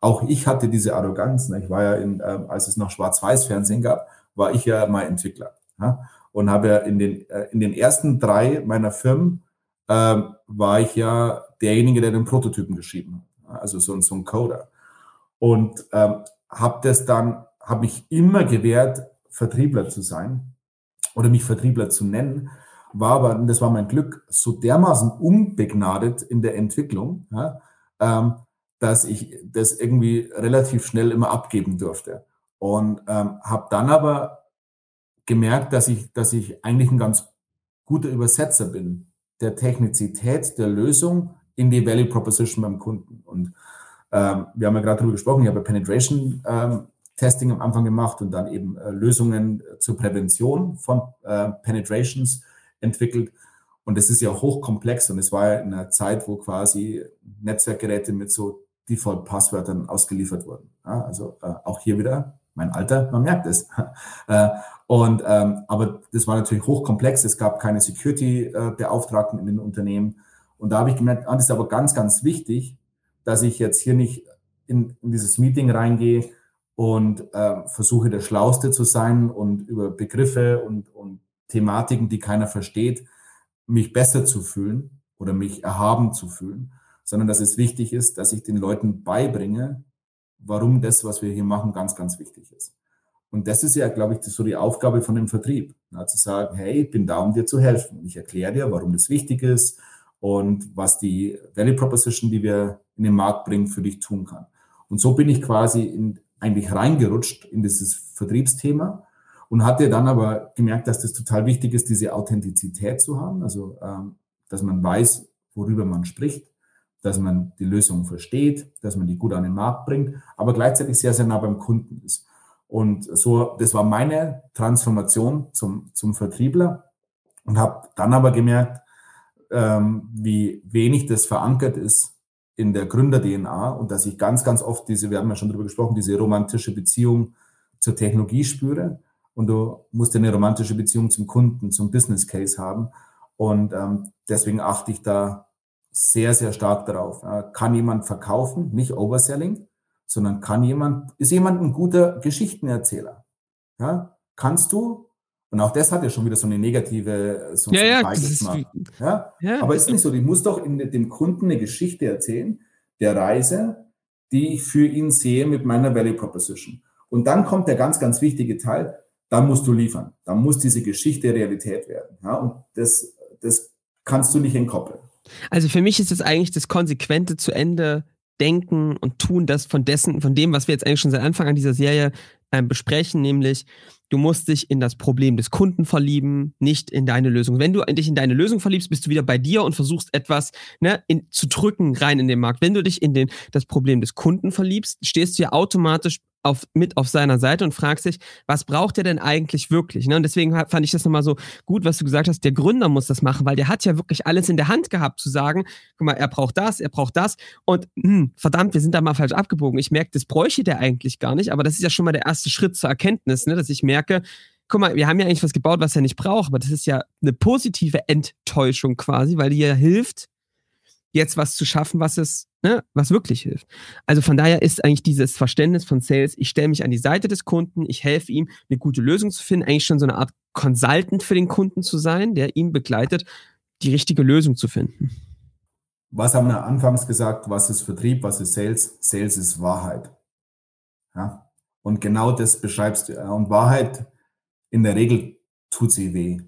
auch ich hatte diese Arroganz. Ne? Ich war ja, in, äh, als es noch Schwarz-Weiß-Fernsehen gab, war ich ja mal Entwickler. Ja? Und habe ja in den, äh, in den ersten drei meiner Firmen äh, war ich ja derjenige, der den Prototypen geschrieben hat. Also so, so ein Coder. Und ähm, habe das dann, habe mich immer gewehrt, Vertriebler zu sein oder mich Vertriebler zu nennen, war aber, und das war mein Glück, so dermaßen unbegnadet in der Entwicklung, ja, ähm, dass ich das irgendwie relativ schnell immer abgeben durfte. Und ähm, habe dann aber gemerkt, dass ich, dass ich eigentlich ein ganz guter Übersetzer bin der Technizität der Lösung in die Value Proposition beim Kunden. Und ähm, wir haben ja gerade darüber gesprochen, ich habe Penetration ähm, Testing am Anfang gemacht und dann eben äh, Lösungen zur Prävention von äh, Penetrations entwickelt. Und das ist ja hochkomplex und es war ja in einer Zeit, wo quasi Netzwerkgeräte mit so Default-Passwörtern ausgeliefert wurden. Ja, also äh, auch hier wieder mein Alter, man merkt es. [LAUGHS] äh, und ähm, aber das war natürlich hochkomplex. Es gab keine Security-Beauftragten in den Unternehmen. Und da habe ich gemerkt, ah, das ist aber ganz, ganz wichtig, dass ich jetzt hier nicht in, in dieses Meeting reingehe und äh, versuche, der Schlauste zu sein und über Begriffe und, und Thematiken, die keiner versteht, mich besser zu fühlen oder mich erhaben zu fühlen, sondern dass es wichtig ist, dass ich den Leuten beibringe, warum das, was wir hier machen, ganz, ganz wichtig ist. Und das ist ja, glaube ich, so die Aufgabe von dem Vertrieb, ja, zu sagen, hey, ich bin da, um dir zu helfen. Ich erkläre dir, warum das wichtig ist und was die Value Proposition, die wir in den Markt bringen, für dich tun kann. Und so bin ich quasi in, eigentlich reingerutscht in dieses Vertriebsthema und hatte dann aber gemerkt, dass das total wichtig ist, diese Authentizität zu haben, also ähm, dass man weiß, worüber man spricht dass man die Lösung versteht, dass man die gut an den Markt bringt, aber gleichzeitig sehr, sehr nah beim Kunden ist. Und so, das war meine Transformation zum, zum Vertriebler und habe dann aber gemerkt, ähm, wie wenig das verankert ist in der Gründer-DNA und dass ich ganz, ganz oft diese, wir haben ja schon darüber gesprochen, diese romantische Beziehung zur Technologie spüre. Und du musst eine romantische Beziehung zum Kunden, zum Business Case haben. Und ähm, deswegen achte ich da sehr, sehr stark darauf. Kann jemand verkaufen, nicht Overselling, sondern kann jemand, ist jemand ein guter Geschichtenerzähler? Ja, kannst du? Und auch das hat ja schon wieder so eine negative, so ja, ja, ja? ja, aber ist nicht so. Ich muss doch in, dem Kunden eine Geschichte erzählen, der Reise, die ich für ihn sehe mit meiner Value Proposition. Und dann kommt der ganz, ganz wichtige Teil, dann musst du liefern. Dann muss diese Geschichte Realität werden. Ja, und das, das kannst du nicht entkoppeln. Also für mich ist es eigentlich das konsequente zu Ende denken und tun, das von dessen, von dem, was wir jetzt eigentlich schon seit Anfang an dieser Serie äh, besprechen, nämlich du musst dich in das Problem des Kunden verlieben, nicht in deine Lösung. Wenn du dich in deine Lösung verliebst, bist du wieder bei dir und versuchst etwas ne, in, zu drücken rein in den Markt. Wenn du dich in den, das Problem des Kunden verliebst, stehst du ja automatisch auf, mit auf seiner Seite und fragst dich, was braucht er denn eigentlich wirklich? Ne? Und deswegen fand ich das nochmal so gut, was du gesagt hast, der Gründer muss das machen, weil der hat ja wirklich alles in der Hand gehabt, zu sagen, guck mal, er braucht das, er braucht das und hm, verdammt, wir sind da mal falsch abgebogen. Ich merke, das bräuchte der eigentlich gar nicht, aber das ist ja schon mal der erste Schritt zur Erkenntnis, ne? dass ich merke, guck mal, wir haben ja eigentlich was gebaut, was er nicht braucht, aber das ist ja eine positive Enttäuschung quasi, weil die ja hilft, jetzt was zu schaffen, was es, ne, was wirklich hilft. Also von daher ist eigentlich dieses Verständnis von Sales, ich stelle mich an die Seite des Kunden, ich helfe ihm, eine gute Lösung zu finden, eigentlich schon so eine Art Consultant für den Kunden zu sein, der ihn begleitet, die richtige Lösung zu finden. Was haben wir anfangs gesagt? Was ist Vertrieb? Was ist Sales? Sales ist Wahrheit. Ja? Und genau das beschreibst du. Und Wahrheit in der Regel tut sie weh.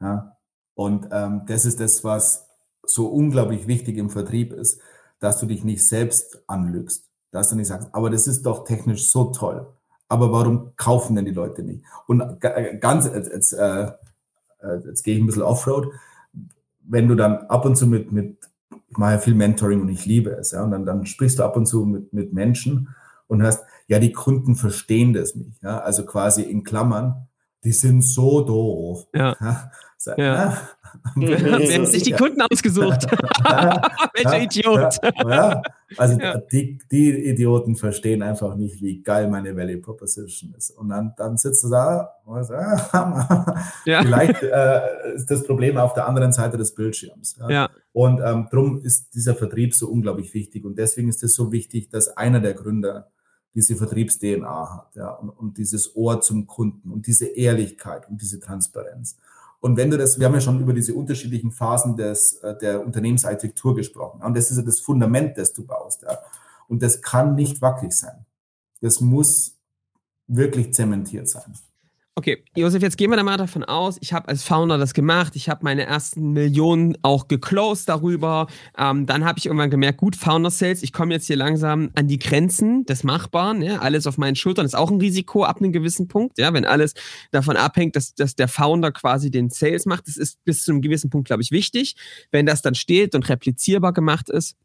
Ja? Und ähm, das ist das, was so unglaublich wichtig im Vertrieb ist, dass du dich nicht selbst anlügst, dass du nicht sagst, aber das ist doch technisch so toll. Aber warum kaufen denn die Leute nicht? Und äh, ganz, jetzt, äh, äh, jetzt gehe ich ein bisschen Offroad. Wenn du dann ab und zu mit, mit ich mache ja viel Mentoring und ich liebe es, ja, und dann, dann sprichst du ab und zu mit, mit Menschen und hörst, ja, die Kunden verstehen das nicht, ja, also quasi in Klammern, die sind so doof. Ja. ja. [LAUGHS] [LAUGHS] ja. ja Wir haben sich die Kunden ausgesucht. Welcher Idiot. Also die, die Idioten verstehen einfach nicht, wie geil meine Value Proposition ist. Und dann, dann sitzt du da und sagst, ja. vielleicht äh, ist das Problem auf der anderen Seite des Bildschirms. Ja. Und ähm, darum ist dieser Vertrieb so unglaublich wichtig. Und deswegen ist es so wichtig, dass einer der Gründer diese Vertriebs-DNA hat ja, und, und dieses Ohr zum Kunden und diese Ehrlichkeit und diese Transparenz. Und wenn du das, wir haben ja schon über diese unterschiedlichen Phasen des, äh, der Unternehmensarchitektur gesprochen. Und das ist ja das Fundament, das du baust. Ja. Und das kann nicht wackelig sein. Das muss wirklich zementiert sein. Okay, Josef, jetzt gehen wir da mal davon aus, ich habe als Founder das gemacht, ich habe meine ersten Millionen auch geclosed darüber. Ähm, dann habe ich irgendwann gemerkt, gut, Founder Sales, ich komme jetzt hier langsam an die Grenzen des Machbaren. Ja, alles auf meinen Schultern ist auch ein Risiko ab einem gewissen Punkt. Ja, wenn alles davon abhängt, dass, dass der Founder quasi den Sales macht, das ist bis zu einem gewissen Punkt, glaube ich, wichtig. Wenn das dann steht und replizierbar gemacht ist,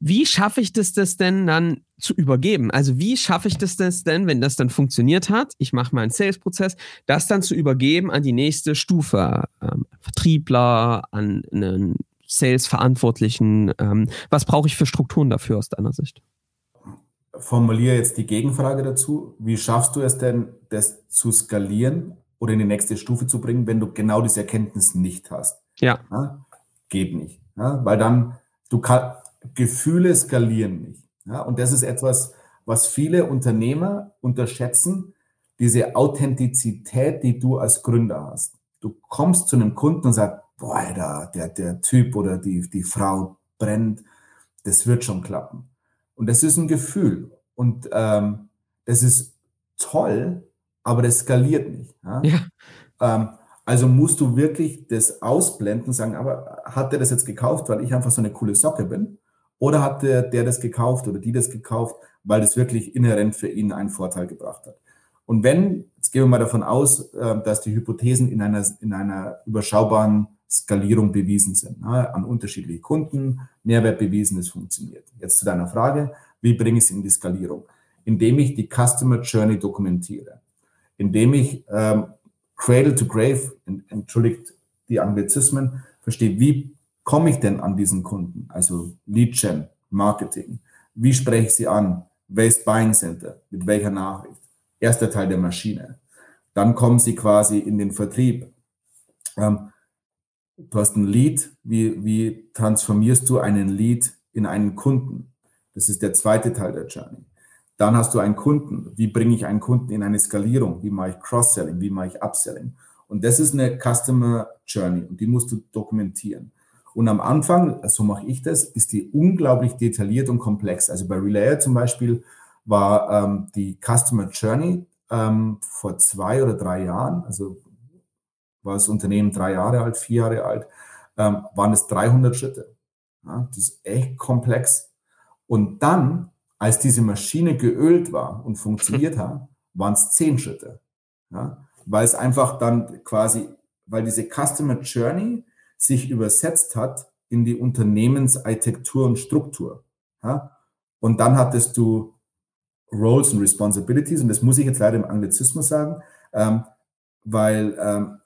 wie schaffe ich das, das denn dann zu übergeben? Also wie schaffe ich das, das denn, wenn das dann funktioniert hat, ich mache mal einen Sales-Prozess, das dann zu übergeben an die nächste Stufe, ähm, Vertriebler, an einen Sales-Verantwortlichen. Ähm, was brauche ich für Strukturen dafür aus deiner Sicht? Formuliere jetzt die Gegenfrage dazu. Wie schaffst du es denn, das zu skalieren oder in die nächste Stufe zu bringen, wenn du genau diese Erkenntnis nicht hast? Ja. ja geht nicht. Ja, weil dann, du kannst, Gefühle skalieren nicht. Ja, und das ist etwas, was viele Unternehmer unterschätzen, diese Authentizität, die du als Gründer hast. Du kommst zu einem Kunden und sagst, boah, der, der, der Typ oder die, die Frau brennt, das wird schon klappen. Und das ist ein Gefühl. Und ähm, das ist toll, aber das skaliert nicht. Ja? ja. Ähm, also musst du wirklich das ausblenden und sagen, aber hat der das jetzt gekauft, weil ich einfach so eine coole Socke bin? Oder hat der, der das gekauft oder die das gekauft, weil das wirklich inhärent für ihn einen Vorteil gebracht hat? Und wenn, jetzt gehen wir mal davon aus, äh, dass die Hypothesen in einer, in einer überschaubaren Skalierung bewiesen sind, ne, an unterschiedliche Kunden, Mehrwert bewiesen, es funktioniert. Jetzt zu deiner Frage, wie bringe ich es in die Skalierung? Indem ich die Customer Journey dokumentiere, indem ich ähm, Cradle to Grave, entschuldigt die Anglizismen, verstehe, wie komme ich denn an diesen Kunden? Also Lead Gen, Marketing. Wie spreche ich sie an? Waste Buying Center? Mit welcher Nachricht? Erster Teil der Maschine. Dann kommen sie quasi in den Vertrieb. Ähm, du hast ein Lead. Wie, wie transformierst du einen Lead in einen Kunden? Das ist der zweite Teil der Journey. Dann hast du einen Kunden. Wie bringe ich einen Kunden in eine Skalierung? Wie mache ich Cross-Selling? Wie mache ich Upselling? Und das ist eine Customer Journey und die musst du dokumentieren. Und am Anfang, so mache ich das, ist die unglaublich detailliert und komplex. Also bei Relayer zum Beispiel war ähm, die Customer Journey ähm, vor zwei oder drei Jahren, also war das Unternehmen drei Jahre alt, vier Jahre alt, ähm, waren es 300 Schritte. Ja, das ist echt komplex. Und dann, als diese Maschine geölt war und funktioniert hat, [LAUGHS] waren es zehn Schritte. Ja? Weil es einfach dann quasi, weil diese Customer Journey sich übersetzt hat in die Unternehmensarchitektur und Struktur. Ja? Und dann hattest du Roles und Responsibilities, und das muss ich jetzt leider im Anglizismus sagen, ähm, weil ähm,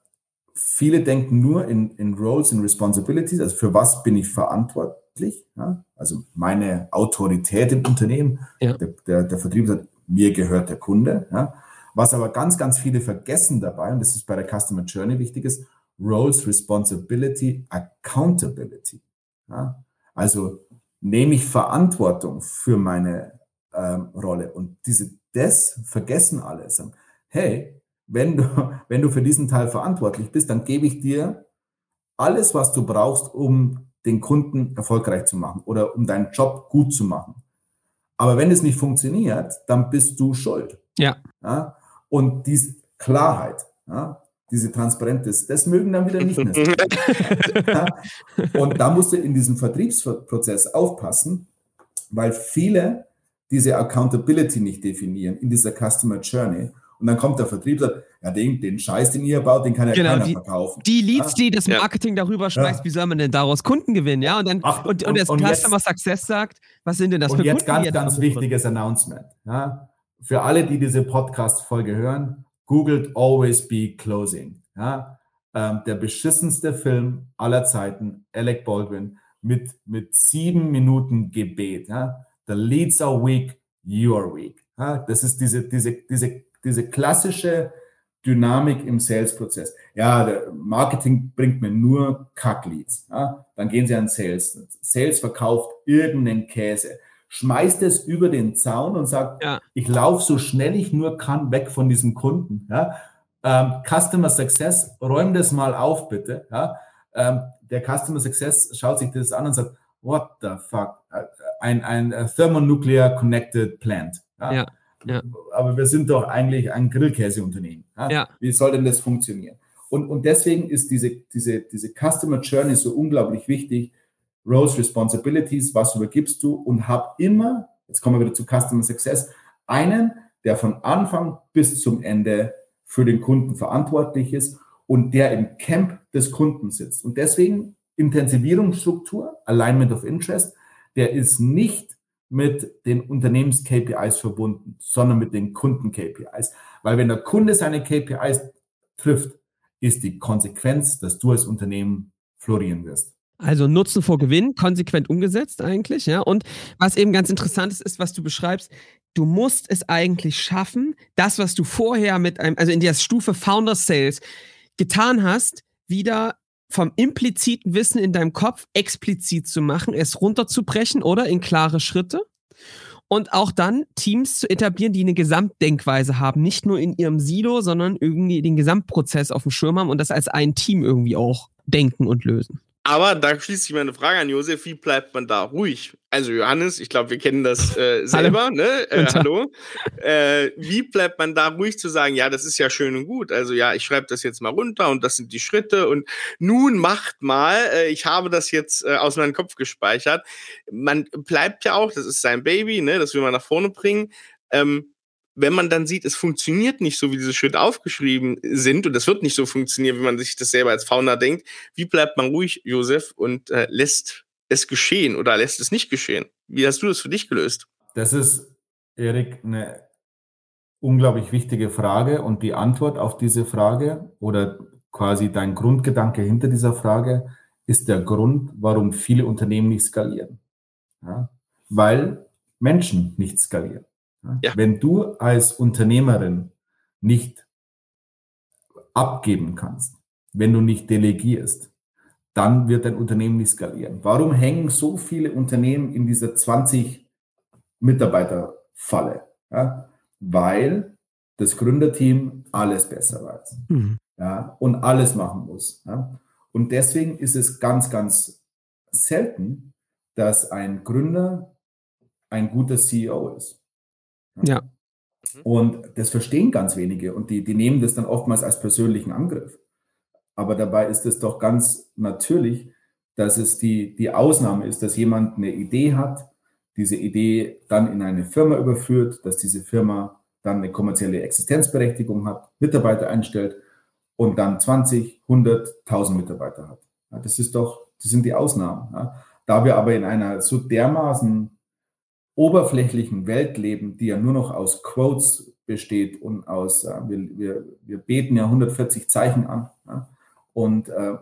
viele denken nur in, in Roles und Responsibilities, also für was bin ich verantwortlich, ja? also meine Autorität im Unternehmen, ja. der, der, der Vertrieb sagt, mir gehört der Kunde. Ja? Was aber ganz, ganz viele vergessen dabei, und das ist bei der Customer Journey wichtig, ist Roles, Responsibility, Accountability. Ja? Also nehme ich Verantwortung für meine ähm, Rolle. Und diese, das vergessen alle. Sagen, hey, wenn du, [LAUGHS] wenn du für diesen Teil verantwortlich bist, dann gebe ich dir alles, was du brauchst, um den Kunden erfolgreich zu machen oder um deinen Job gut zu machen. Aber wenn es nicht funktioniert, dann bist du schuld. Ja. ja? Und diese Klarheit, ja, diese Transparenz, das, das mögen dann wieder nicht mehr. [LAUGHS] ja? Und da musst du in diesem Vertriebsprozess aufpassen, weil viele diese Accountability nicht definieren in dieser Customer Journey. Und dann kommt der Vertriebler, ja, den, den Scheiß, den ihr baut, den kann ja genau, keiner die, verkaufen. Die Leads, ja? die das Marketing darüber schmeißt, ja. wie soll man denn daraus Kunden gewinnen? Ja, und dann Ach, und, und, und, das und Customer jetzt, Success sagt, was sind denn das für Kunden? Und jetzt ganz, ganz wichtiges Announcement. Ja? Für alle, die diese Podcast-Folge hören, googelt Always Be Closing. Ja? Ähm, der beschissenste Film aller Zeiten, Alec Baldwin, mit, mit sieben Minuten Gebet. Ja? The leads are weak, you are weak. Ja, das ist diese, diese, diese, diese klassische Dynamik im Sales-Prozess. Ja, Marketing bringt mir nur Kack-Leads. Ja, dann gehen Sie an Sales. Sales verkauft irgendeinen Käse, schmeißt es über den Zaun und sagt, ja. ich laufe so schnell ich nur kann weg von diesem Kunden. Ja, ähm, Customer Success, räum das mal auf, bitte. Ja, ähm, der Customer Success schaut sich das an und sagt, what the fuck? ein, ein äh, Thermonuclear Connected Plant. Ja? Ja. Aber wir sind doch eigentlich ein Grillkäseunternehmen. Ja? Wie soll denn das funktionieren? Und, und deswegen ist diese, diese, diese Customer Journey so unglaublich wichtig. Roles, Responsibilities, was übergibst du und hab immer, jetzt kommen wir wieder zu Customer Success, einen, der von Anfang bis zum Ende für den Kunden verantwortlich ist und der im Camp des Kunden sitzt. Und deswegen Intensivierungsstruktur, Alignment of Interest, der ist nicht mit den Unternehmens-KPIs verbunden, sondern mit den Kunden-KPIs. Weil wenn der Kunde seine KPIs trifft, ist die Konsequenz, dass du als Unternehmen florieren wirst. Also Nutzen vor Gewinn, konsequent umgesetzt eigentlich, ja. Und was eben ganz interessant ist, ist, was du beschreibst, du musst es eigentlich schaffen, das, was du vorher mit einem, also in der Stufe Founder Sales getan hast, wieder vom impliziten Wissen in deinem Kopf explizit zu machen, es runterzubrechen oder in klare Schritte. Und auch dann Teams zu etablieren, die eine Gesamtdenkweise haben, nicht nur in ihrem Silo, sondern irgendwie den Gesamtprozess auf dem Schirm haben und das als ein Team irgendwie auch denken und lösen. Aber da schließt sich meine Frage an Josef, wie bleibt man da ruhig? Also Johannes, ich glaube, wir kennen das äh, selber, hallo. ne? Äh, hallo. Äh, wie bleibt man da ruhig zu sagen, ja, das ist ja schön und gut. Also ja, ich schreibe das jetzt mal runter und das sind die Schritte und nun macht mal, äh, ich habe das jetzt äh, aus meinem Kopf gespeichert. Man bleibt ja auch, das ist sein Baby, ne? Das will man nach vorne bringen. Ähm, wenn man dann sieht, es funktioniert nicht so, wie diese Schritte aufgeschrieben sind und es wird nicht so funktionieren, wie man sich das selber als Founder denkt, wie bleibt man ruhig, Josef, und äh, lässt es geschehen oder lässt es nicht geschehen? Wie hast du das für dich gelöst? Das ist, Erik, eine unglaublich wichtige Frage und die Antwort auf diese Frage oder quasi dein Grundgedanke hinter dieser Frage ist der Grund, warum viele Unternehmen nicht skalieren. Ja? Weil Menschen nicht skalieren. Ja. Wenn du als Unternehmerin nicht abgeben kannst, wenn du nicht delegierst, dann wird dein Unternehmen nicht skalieren. Warum hängen so viele Unternehmen in dieser 20 Mitarbeiter-Falle? Ja, weil das Gründerteam alles besser weiß mhm. ja, und alles machen muss. Ja. Und deswegen ist es ganz, ganz selten, dass ein Gründer ein guter CEO ist. Ja. Mhm. Und das verstehen ganz wenige und die, die nehmen das dann oftmals als persönlichen Angriff. Aber dabei ist es doch ganz natürlich, dass es die, die Ausnahme ist, dass jemand eine Idee hat, diese Idee dann in eine Firma überführt, dass diese Firma dann eine kommerzielle Existenzberechtigung hat, Mitarbeiter einstellt und dann 20, 100, 1000 Mitarbeiter hat. Ja, das ist doch, das sind die Ausnahmen. Ja. Da wir aber in einer so dermaßen oberflächlichen Welt leben, die ja nur noch aus Quotes besteht und aus, äh, wir, wir, wir beten ja 140 Zeichen an ja, und äh,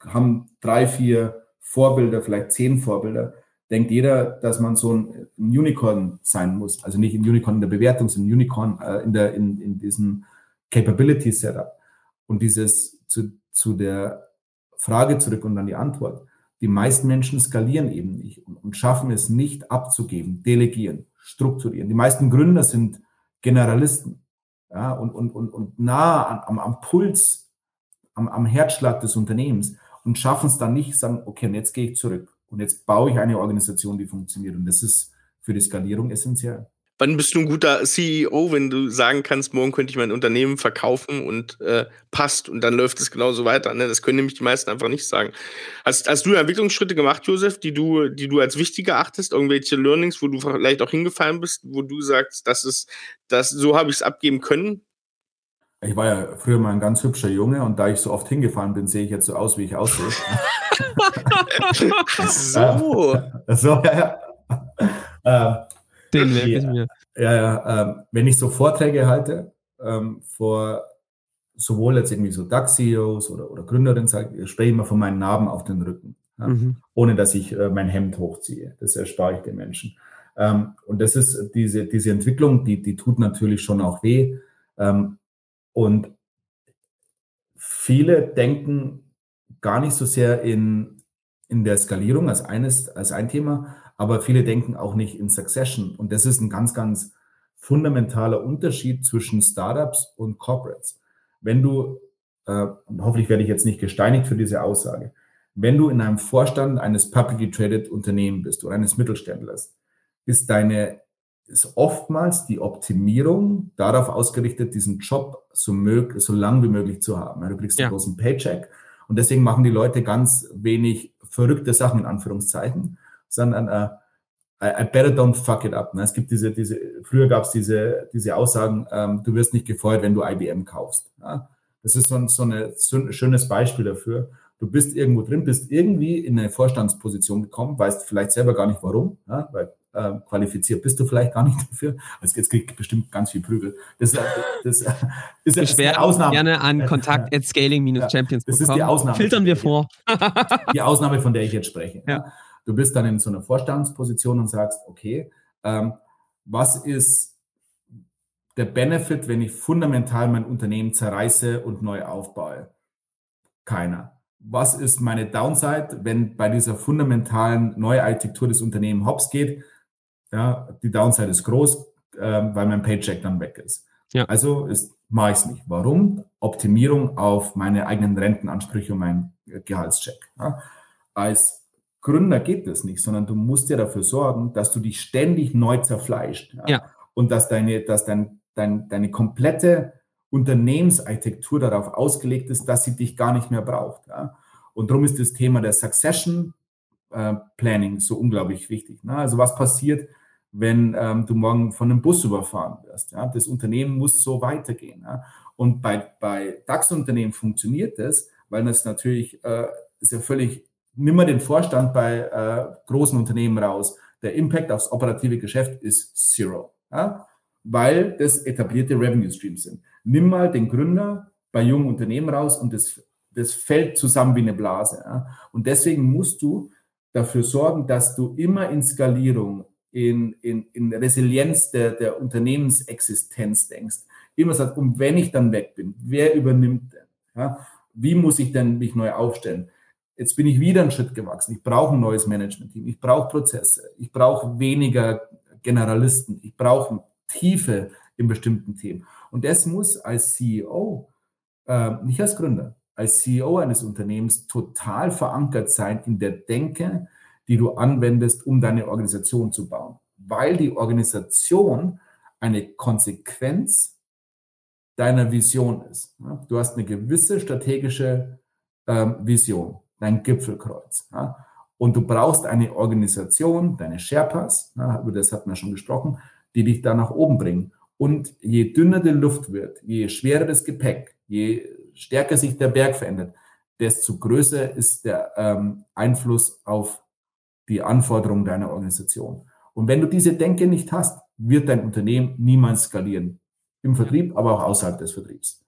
haben drei, vier Vorbilder, vielleicht zehn Vorbilder, denkt jeder, dass man so ein, ein Unicorn sein muss. Also nicht ein Unicorn in der Bewertung, sondern ein Unicorn äh, in, der, in, in diesem Capability Setup. Und dieses zu, zu der Frage zurück und dann die Antwort. Die meisten Menschen skalieren eben nicht und, schaffen es nicht abzugeben, delegieren, strukturieren. Die meisten Gründer sind Generalisten ja, und, und, und, und nah am, am Puls, am, am Herzschlag des Unternehmens und schaffen es dann nicht, sagen, okay, und jetzt gehe ich zurück und jetzt baue ich eine Organisation, die funktioniert. Und das ist für die Skalierung essentiell. Wann bist du ein guter CEO, wenn du sagen kannst, morgen könnte ich mein Unternehmen verkaufen und äh, passt und dann läuft es genauso weiter? Ne? Das können nämlich die meisten einfach nicht sagen. Hast, hast du Entwicklungsschritte gemacht, Josef, die du, die du als wichtig erachtest? Irgendwelche Learnings, wo du vielleicht auch hingefallen bist, wo du sagst, das ist, das, so habe ich es abgeben können? Ich war ja früher mal ein ganz hübscher Junge und da ich so oft hingefallen bin, sehe ich jetzt so aus, wie ich aussehe. [LAUGHS] [LAUGHS] so. so, ja, ja. Den merke ich mir. Ja, ja. Ähm, wenn ich so Vorträge halte, ähm, vor sowohl jetzt irgendwie so DAX-CEOs oder, oder Gründerinnen, sage ich spreche immer von meinen Narben auf den Rücken, ja, mhm. ohne dass ich äh, mein Hemd hochziehe. Das erspare ich den Menschen. Ähm, und das ist diese, diese Entwicklung, die, die tut natürlich schon auch weh. Ähm, und viele denken gar nicht so sehr in, in der Skalierung als eines, als ein Thema, aber viele denken auch nicht in Succession. Und das ist ein ganz, ganz fundamentaler Unterschied zwischen Startups und Corporates. Wenn du, äh, und hoffentlich werde ich jetzt nicht gesteinigt für diese Aussage, wenn du in einem Vorstand eines publicly traded Unternehmen bist oder eines Mittelständlers, ist deine ist oftmals die Optimierung darauf ausgerichtet, diesen Job so, mög so lang wie möglich zu haben. Du kriegst ja. einen großen Paycheck und deswegen machen die Leute ganz wenig verrückte Sachen in Anführungszeichen, sondern äh, I better don't fuck it up. Ne? Es gibt diese, diese, früher gab es diese, diese Aussagen, ähm, du wirst nicht gefeuert, wenn du IBM kaufst. Ja? Das ist so ein, so, eine, so ein schönes Beispiel dafür. Du bist irgendwo drin, bist irgendwie in eine Vorstandsposition gekommen, weißt vielleicht selber gar nicht warum, ja? weil äh, qualifiziert bist du vielleicht gar nicht [LAUGHS] dafür. Also jetzt kriegt bestimmt ganz viel Prügel. Das, das, das ist, ist eine Ausnahme. gerne an kontakt at scaling-champions. Das ist die Ausnahme. Filtern wir vor. die Ausnahme, von der ich jetzt spreche. Ja. Du bist dann in so einer Vorstandsposition und sagst, okay, ähm, was ist der Benefit, wenn ich fundamental mein Unternehmen zerreiße und neu aufbaue? Keiner. Was ist meine Downside, wenn bei dieser fundamentalen Neuarchitektur des Unternehmens hops geht? Ja, die Downside ist groß, äh, weil mein Paycheck dann weg ist. Ja. Also mache ich es nicht. Warum? Optimierung auf meine eigenen Rentenansprüche und meinen Gehaltscheck. Ja. Als Gründer geht das nicht, sondern du musst ja dafür sorgen, dass du dich ständig neu zerfleischt. Ja. ja. Und dass deine, dass dein, dein, deine komplette Unternehmensarchitektur darauf ausgelegt ist, dass sie dich gar nicht mehr braucht. Ja. Und darum ist das Thema der Succession äh, Planning so unglaublich wichtig. Ne? Also was passiert, wenn ähm, du morgen von einem Bus überfahren wirst. Ja? Das Unternehmen muss so weitergehen. Ja? Und bei, bei DAX-Unternehmen funktioniert das, weil das natürlich äh, ist ja völlig, nimm mal den Vorstand bei äh, großen Unternehmen raus. Der Impact aufs operative Geschäft ist zero, ja? weil das etablierte Revenue Streams sind. Nimm mal den Gründer bei jungen Unternehmen raus und das, das fällt zusammen wie eine Blase. Ja? Und deswegen musst du dafür sorgen, dass du immer in Skalierung in, in, in Resilienz der, der Unternehmensexistenz denkst. Immer sagt, und wenn ich dann weg bin, wer übernimmt denn? Ja? Wie muss ich denn mich neu aufstellen? Jetzt bin ich wieder einen Schritt gewachsen. Ich brauche ein neues Management-Team. Ich brauche Prozesse. Ich brauche weniger Generalisten. Ich brauche Tiefe in bestimmten Themen. Und das muss als CEO, äh, nicht als Gründer, als CEO eines Unternehmens total verankert sein in der Denke, die du anwendest, um deine Organisation zu bauen. Weil die Organisation eine Konsequenz deiner Vision ist. Du hast eine gewisse strategische ähm, Vision, dein Gipfelkreuz. Und du brauchst eine Organisation, deine Sherpas, über das hatten wir schon gesprochen, die dich da nach oben bringen. Und je dünner die Luft wird, je schwerer das Gepäck, je stärker sich der Berg verändert, desto größer ist der ähm, Einfluss auf die Anforderungen deiner Organisation. Und wenn du diese Denke nicht hast, wird dein Unternehmen niemals skalieren. Im Vertrieb, aber auch außerhalb des Vertriebs.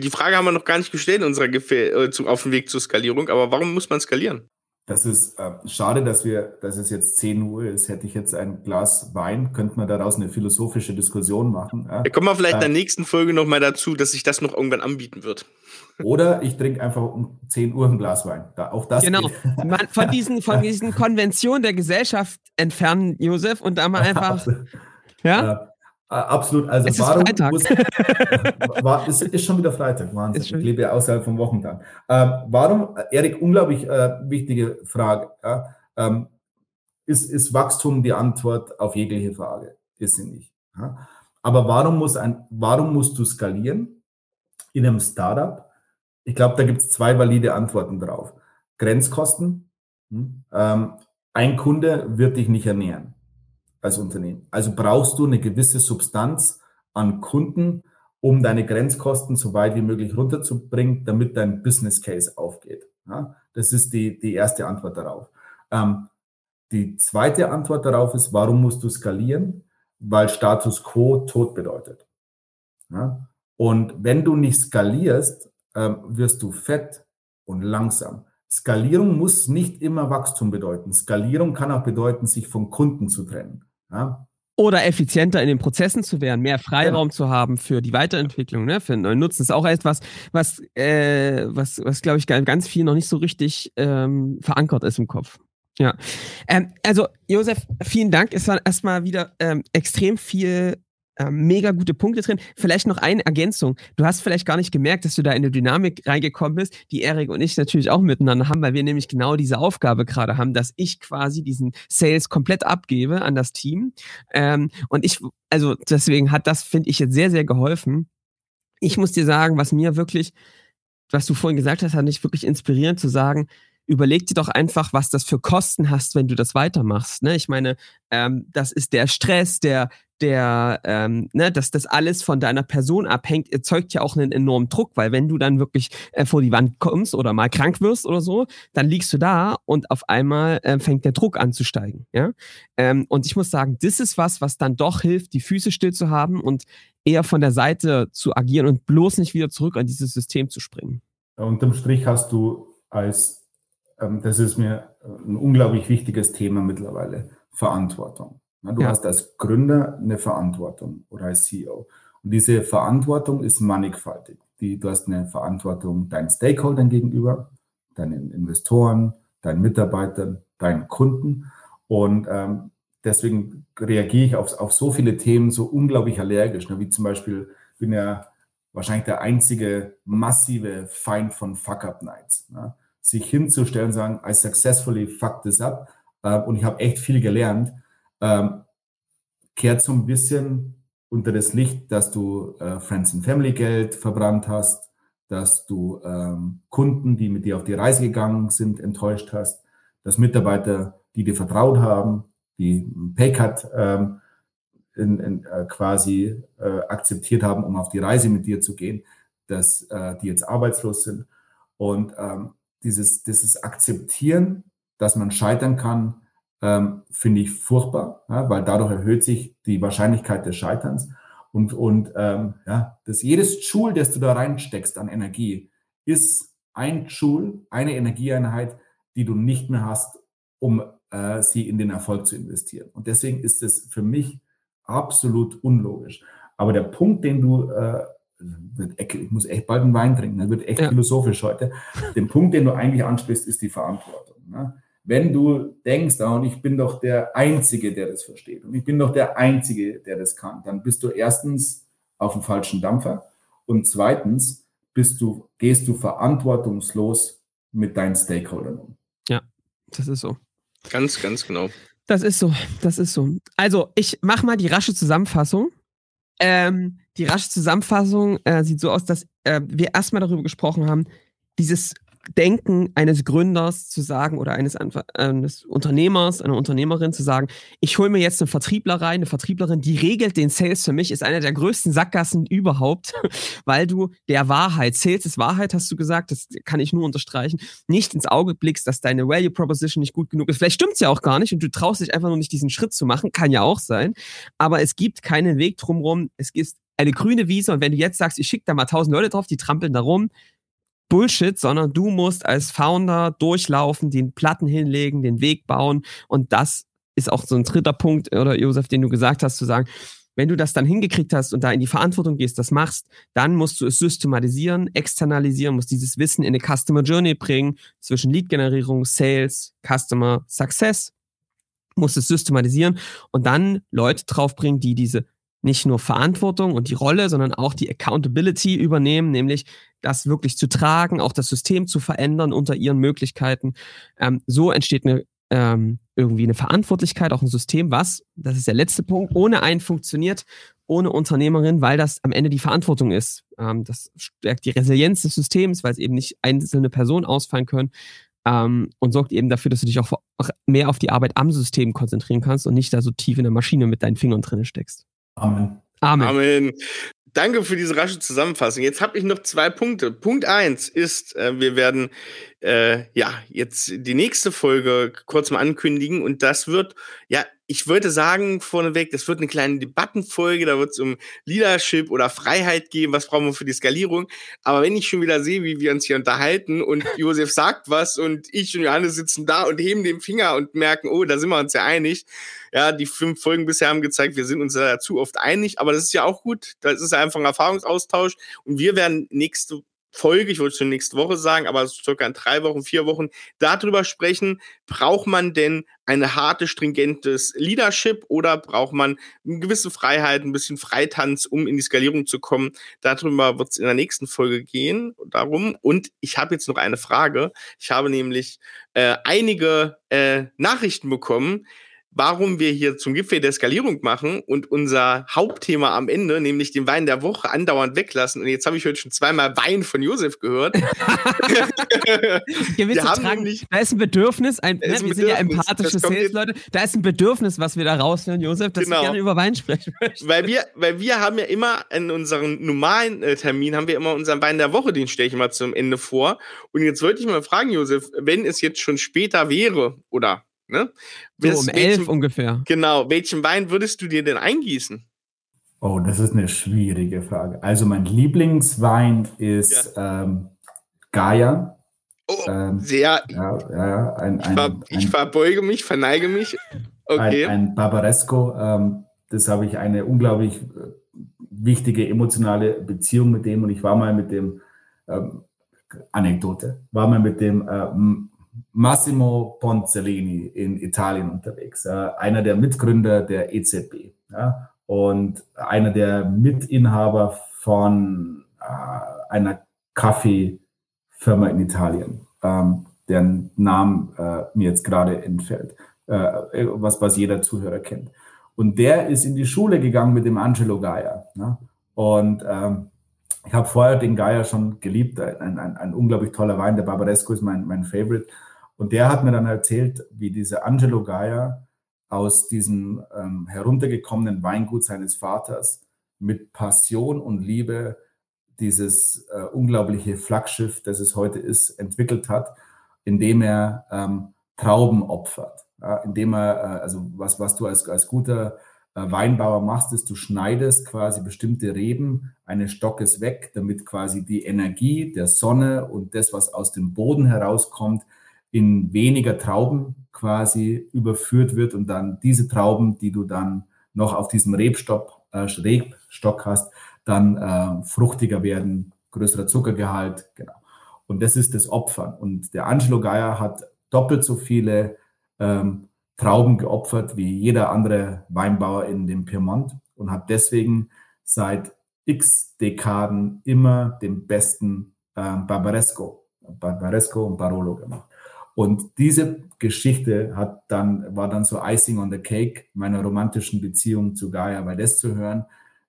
Die Frage haben wir noch gar nicht gestellt in unserer Gefähr äh, auf dem Weg zur Skalierung, aber warum muss man skalieren? Das ist äh, schade, dass wir, dass es jetzt 10 Uhr ist. Hätte ich jetzt ein Glas Wein, könnte man daraus eine philosophische Diskussion machen. Ja. Da kommen wir vielleicht äh, in der nächsten Folge nochmal dazu, dass sich das noch irgendwann anbieten wird. Oder ich trinke einfach um 10 Uhr ein Glas Wein. Da, auch das genau. [LAUGHS] Man, von, diesen, von diesen [LAUGHS] Konventionen der Gesellschaft entfernen, Josef, und da mal [LAUGHS] einfach. ja? Äh, absolut. Also es ist warum Freitag. muss [LAUGHS] war, es ist schon wieder Freitag, Wahnsinn. Ich lebe ja außerhalb vom Wochentag. Ähm, warum, Erik, unglaublich äh, wichtige Frage. Ja? Ähm, ist, ist Wachstum die Antwort auf jegliche Frage? Ist sie nicht. Ja? Aber warum, muss ein, warum musst du skalieren in einem Startup? Ich glaube, da gibt es zwei valide Antworten drauf. Grenzkosten. Hm? Ähm, ein Kunde wird dich nicht ernähren als Unternehmen. Also brauchst du eine gewisse Substanz an Kunden, um deine Grenzkosten so weit wie möglich runterzubringen, damit dein Business Case aufgeht. Ja, das ist die, die erste Antwort darauf. Ähm, die zweite Antwort darauf ist, warum musst du skalieren? Weil Status quo Tod bedeutet. Ja? Und wenn du nicht skalierst, ähm, wirst du fett und langsam. Skalierung muss nicht immer Wachstum bedeuten. Skalierung kann auch bedeuten, sich von Kunden zu trennen. Ja? Oder effizienter in den Prozessen zu werden, mehr Freiraum ja. zu haben für die Weiterentwicklung, ne, für den neuen Nutzen. Das ist auch etwas, was, äh, was, was glaube ich, ganz viel noch nicht so richtig ähm, verankert ist im Kopf. Ja. Ähm, also, Josef, vielen Dank. Es war erstmal wieder ähm, extrem viel äh, mega gute Punkte drin. Vielleicht noch eine Ergänzung. Du hast vielleicht gar nicht gemerkt, dass du da in eine Dynamik reingekommen bist, die Erik und ich natürlich auch miteinander haben, weil wir nämlich genau diese Aufgabe gerade haben, dass ich quasi diesen Sales komplett abgebe an das Team. Ähm, und ich, also deswegen hat das, finde ich, jetzt sehr, sehr geholfen. Ich muss dir sagen, was mir wirklich, was du vorhin gesagt hast, hat mich wirklich inspirierend zu sagen, überleg dir doch einfach, was das für Kosten hast, wenn du das weitermachst. Ne? Ich meine, ähm, das ist der Stress, der, der, ähm, ne, dass das alles von deiner Person abhängt, erzeugt ja auch einen enormen Druck, weil wenn du dann wirklich äh, vor die Wand kommst oder mal krank wirst oder so, dann liegst du da und auf einmal äh, fängt der Druck an zu steigen. Ja? Ähm, und ich muss sagen, das ist was, was dann doch hilft, die Füße still zu haben und eher von der Seite zu agieren und bloß nicht wieder zurück an dieses System zu springen. Unterm Strich hast du als das ist mir ein unglaublich wichtiges Thema mittlerweile, Verantwortung. Du ja. hast als Gründer eine Verantwortung oder als CEO. Und diese Verantwortung ist mannigfaltig. Die, du hast eine Verantwortung deinen Stakeholdern gegenüber, deinen Investoren, deinen Mitarbeitern, deinen Kunden. Und ähm, deswegen reagiere ich auf, auf so viele Themen so unglaublich allergisch, ne? wie zum Beispiel, bin ja wahrscheinlich der einzige massive Feind von Fuck-Up-Nights. Ne? Sich hinzustellen und sagen, I successfully fucked this up äh, und ich habe echt viel gelernt, ähm, kehrt so ein bisschen unter das Licht, dass du äh, Friends and Family Geld verbrannt hast, dass du ähm, Kunden, die mit dir auf die Reise gegangen sind, enttäuscht hast, dass Mitarbeiter, die dir vertraut haben, die einen Paycut ähm, in, in, äh, quasi äh, akzeptiert haben, um auf die Reise mit dir zu gehen, dass äh, die jetzt arbeitslos sind. Und ähm, dieses, dieses Akzeptieren, dass man scheitern kann, ähm, finde ich furchtbar, ja, weil dadurch erhöht sich die Wahrscheinlichkeit des Scheiterns. Und, und ähm, ja, dass jedes Joule, das du da reinsteckst an Energie, ist ein Joule, eine Energieeinheit, die du nicht mehr hast, um äh, sie in den Erfolg zu investieren. Und deswegen ist es für mich absolut unlogisch. Aber der Punkt, den du äh, ich muss echt bald einen Wein trinken, das wird echt ja. philosophisch heute. Den Punkt, den du eigentlich ansprichst, ist die Verantwortung. Ne? Wenn du denkst, ah, und ich bin doch der Einzige, der das versteht, und ich bin doch der Einzige, der das kann, dann bist du erstens auf dem falschen Dampfer und zweitens bist du, gehst du verantwortungslos mit deinen Stakeholdern um. Ja, das ist so. Ganz, ganz genau. Das ist so, das ist so. Also, ich mache mal die rasche Zusammenfassung. Ähm, die rasche Zusammenfassung äh, sieht so aus, dass äh, wir erstmal darüber gesprochen haben, dieses Denken eines Gründers zu sagen oder eines, eines Unternehmers, einer Unternehmerin zu sagen, ich hole mir jetzt einen Vertriebler rein, eine Vertrieblerin, die regelt den Sales für mich, ist einer der größten Sackgassen überhaupt, [LAUGHS] weil du der Wahrheit, Sales ist Wahrheit, hast du gesagt, das kann ich nur unterstreichen, nicht ins Auge blickst, dass deine Value Proposition nicht gut genug ist. Vielleicht stimmt's ja auch gar nicht und du traust dich einfach nur nicht diesen Schritt zu machen, kann ja auch sein, aber es gibt keinen Weg drumherum, es ist eine grüne Wiese und wenn du jetzt sagst, ich schicke da mal tausend Leute drauf, die trampeln da rum, Bullshit, sondern du musst als Founder durchlaufen, den Platten hinlegen, den Weg bauen. Und das ist auch so ein dritter Punkt, oder Josef, den du gesagt hast, zu sagen, wenn du das dann hingekriegt hast und da in die Verantwortung gehst, das machst, dann musst du es systematisieren, externalisieren, musst dieses Wissen in eine Customer Journey bringen, zwischen Lead-Generierung, Sales, Customer Success, musst es systematisieren und dann Leute draufbringen, die diese nicht nur Verantwortung und die Rolle, sondern auch die Accountability übernehmen, nämlich das wirklich zu tragen, auch das System zu verändern unter ihren Möglichkeiten. Ähm, so entsteht eine ähm, irgendwie eine Verantwortlichkeit, auch ein System, was, das ist der letzte Punkt, ohne einen funktioniert, ohne Unternehmerin, weil das am Ende die Verantwortung ist. Ähm, das stärkt die Resilienz des Systems, weil es eben nicht einzelne Personen ausfallen können ähm, und sorgt eben dafür, dass du dich auch mehr auf die Arbeit am System konzentrieren kannst und nicht da so tief in der Maschine mit deinen Fingern drin steckst. Amen. Amen. Amen. Danke für diese rasche Zusammenfassung. Jetzt habe ich noch zwei Punkte. Punkt eins ist, äh, wir werden äh, ja jetzt die nächste Folge kurz mal ankündigen und das wird ja ich würde sagen vorneweg, das wird eine kleine Debattenfolge, da wird es um Leadership oder Freiheit gehen, was brauchen wir für die Skalierung. Aber wenn ich schon wieder sehe, wie wir uns hier unterhalten und [LAUGHS] Josef sagt was und ich und Johannes sitzen da und heben den Finger und merken, oh, da sind wir uns ja einig. Ja, die fünf Folgen bisher haben gezeigt, wir sind uns da zu oft einig, aber das ist ja auch gut. Das ist einfach ein Erfahrungsaustausch und wir werden nächste Folge, ich wollte schon nächste Woche sagen, aber circa in drei Wochen, vier Wochen, darüber sprechen, braucht man denn eine harte, stringentes Leadership oder braucht man eine gewisse Freiheit, ein bisschen Freitanz, um in die Skalierung zu kommen? Darüber wird es in der nächsten Folge gehen, darum. Und ich habe jetzt noch eine Frage. Ich habe nämlich äh, einige äh, Nachrichten bekommen, warum wir hier zum Gipfel der Skalierung machen und unser Hauptthema am Ende, nämlich den Wein der Woche, andauernd weglassen. Und jetzt habe ich heute schon zweimal Wein von Josef gehört. [LAUGHS] wir haben nämlich, da ist ein Bedürfnis, ein, ne, wir sind ja empathische Sales-Leute, da ist ein Bedürfnis, was wir da raushören, Josef, dass genau. wir gerne über Wein sprechen möchten. Weil wir, weil wir haben ja immer in unserem normalen äh, Termin, haben wir immer unseren Wein der Woche, den stelle ich mal zum Ende vor. Und jetzt wollte ich mal fragen, Josef, wenn es jetzt schon später wäre, oder Ne? So um elf ungefähr. Genau. Welchen Wein würdest du dir denn eingießen? Oh, das ist eine schwierige Frage. Also mein Lieblingswein ist ja. ähm, Gaia. Oh, ähm, sehr. Ja, ja, ein, ein, ich, ver, ich verbeuge mich, verneige mich. Okay. Ein, ein Barbaresco. Ähm, das habe ich eine unglaublich äh, wichtige emotionale Beziehung mit dem und ich war mal mit dem ähm, Anekdote, war mal mit dem äh, Massimo Ponzellini in Italien unterwegs, einer der Mitgründer der EZB ja, und einer der Mitinhaber von äh, einer Kaffeefirma in Italien, ähm, deren Namen äh, mir jetzt gerade entfällt, äh, was, was jeder Zuhörer kennt. Und der ist in die Schule gegangen mit dem Angelo Gaia. Ja, und ähm, ich habe vorher den Gaia schon geliebt, ein, ein, ein, unglaublich toller Wein. Der Barbaresco ist mein, mein Favorite. Und der hat mir dann erzählt, wie dieser Angelo Gaia aus diesem ähm, heruntergekommenen Weingut seines Vaters mit Passion und Liebe dieses äh, unglaubliche Flaggschiff, das es heute ist, entwickelt hat, indem er ähm, Trauben opfert. Ja, indem er, äh, also was, was du als, als guter Weinbauer machst, ist, du schneidest quasi bestimmte Reben eines Stockes weg, damit quasi die Energie der Sonne und das, was aus dem Boden herauskommt, in weniger Trauben quasi überführt wird und dann diese Trauben, die du dann noch auf diesem Rebstock, äh, Rebstock hast, dann äh, fruchtiger werden, größerer Zuckergehalt, genau. Und das ist das Opfern. Und der Angelo Gaia hat doppelt so viele ähm, Trauben geopfert wie jeder andere Weinbauer in dem Piemont und hat deswegen seit x Dekaden immer den besten äh, Barbaresco, Barbaresco und Barolo gemacht. Und diese Geschichte hat dann, war dann so Icing on the Cake meiner romantischen Beziehung zu Gaia, weil das zu hören,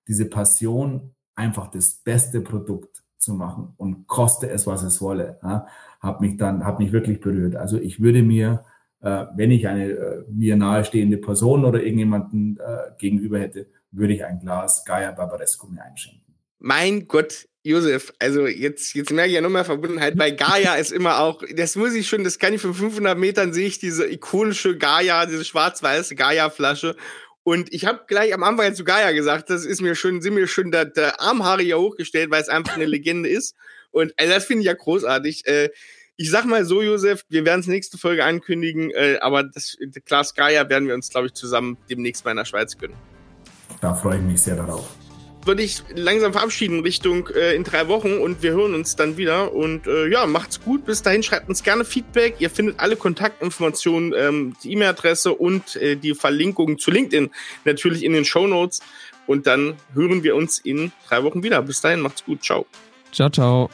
diese Passion, einfach das beste Produkt zu machen und koste es, was es wolle, ja, hat mich dann, hat mich wirklich berührt. Also ich würde mir, äh, wenn ich eine äh, mir nahestehende Person oder irgendjemanden äh, gegenüber hätte, würde ich ein Glas Gaia Barbaresco mir einschenken. Mein Gott, Josef, also jetzt, jetzt merke ich ja nochmal Verbundenheit. Bei Gaia ist immer auch, das muss ich schon, das kann ich von 500 Metern sehe ich diese ikonische Gaia, diese schwarz-weiße Gaia-Flasche. Und ich habe gleich am Anfang zu Gaia gesagt, das ist mir schon, sind mir schon der, der Armhaare hier hochgestellt, weil es einfach eine Legende ist. Und also das finde ich ja großartig. Äh, ich sag mal so, Josef, wir werden es nächste Folge ankündigen, äh, aber das Glas Gaia werden wir uns, glaube ich, zusammen demnächst mal in der Schweiz gönnen. Da freue ich mich sehr darauf würde ich langsam verabschieden Richtung äh, in drei Wochen und wir hören uns dann wieder. Und äh, ja, macht's gut. Bis dahin schreibt uns gerne Feedback. Ihr findet alle Kontaktinformationen, ähm, die E-Mail-Adresse und äh, die Verlinkung zu LinkedIn natürlich in den Show Notes. Und dann hören wir uns in drei Wochen wieder. Bis dahin, macht's gut. Ciao. Ciao, ciao.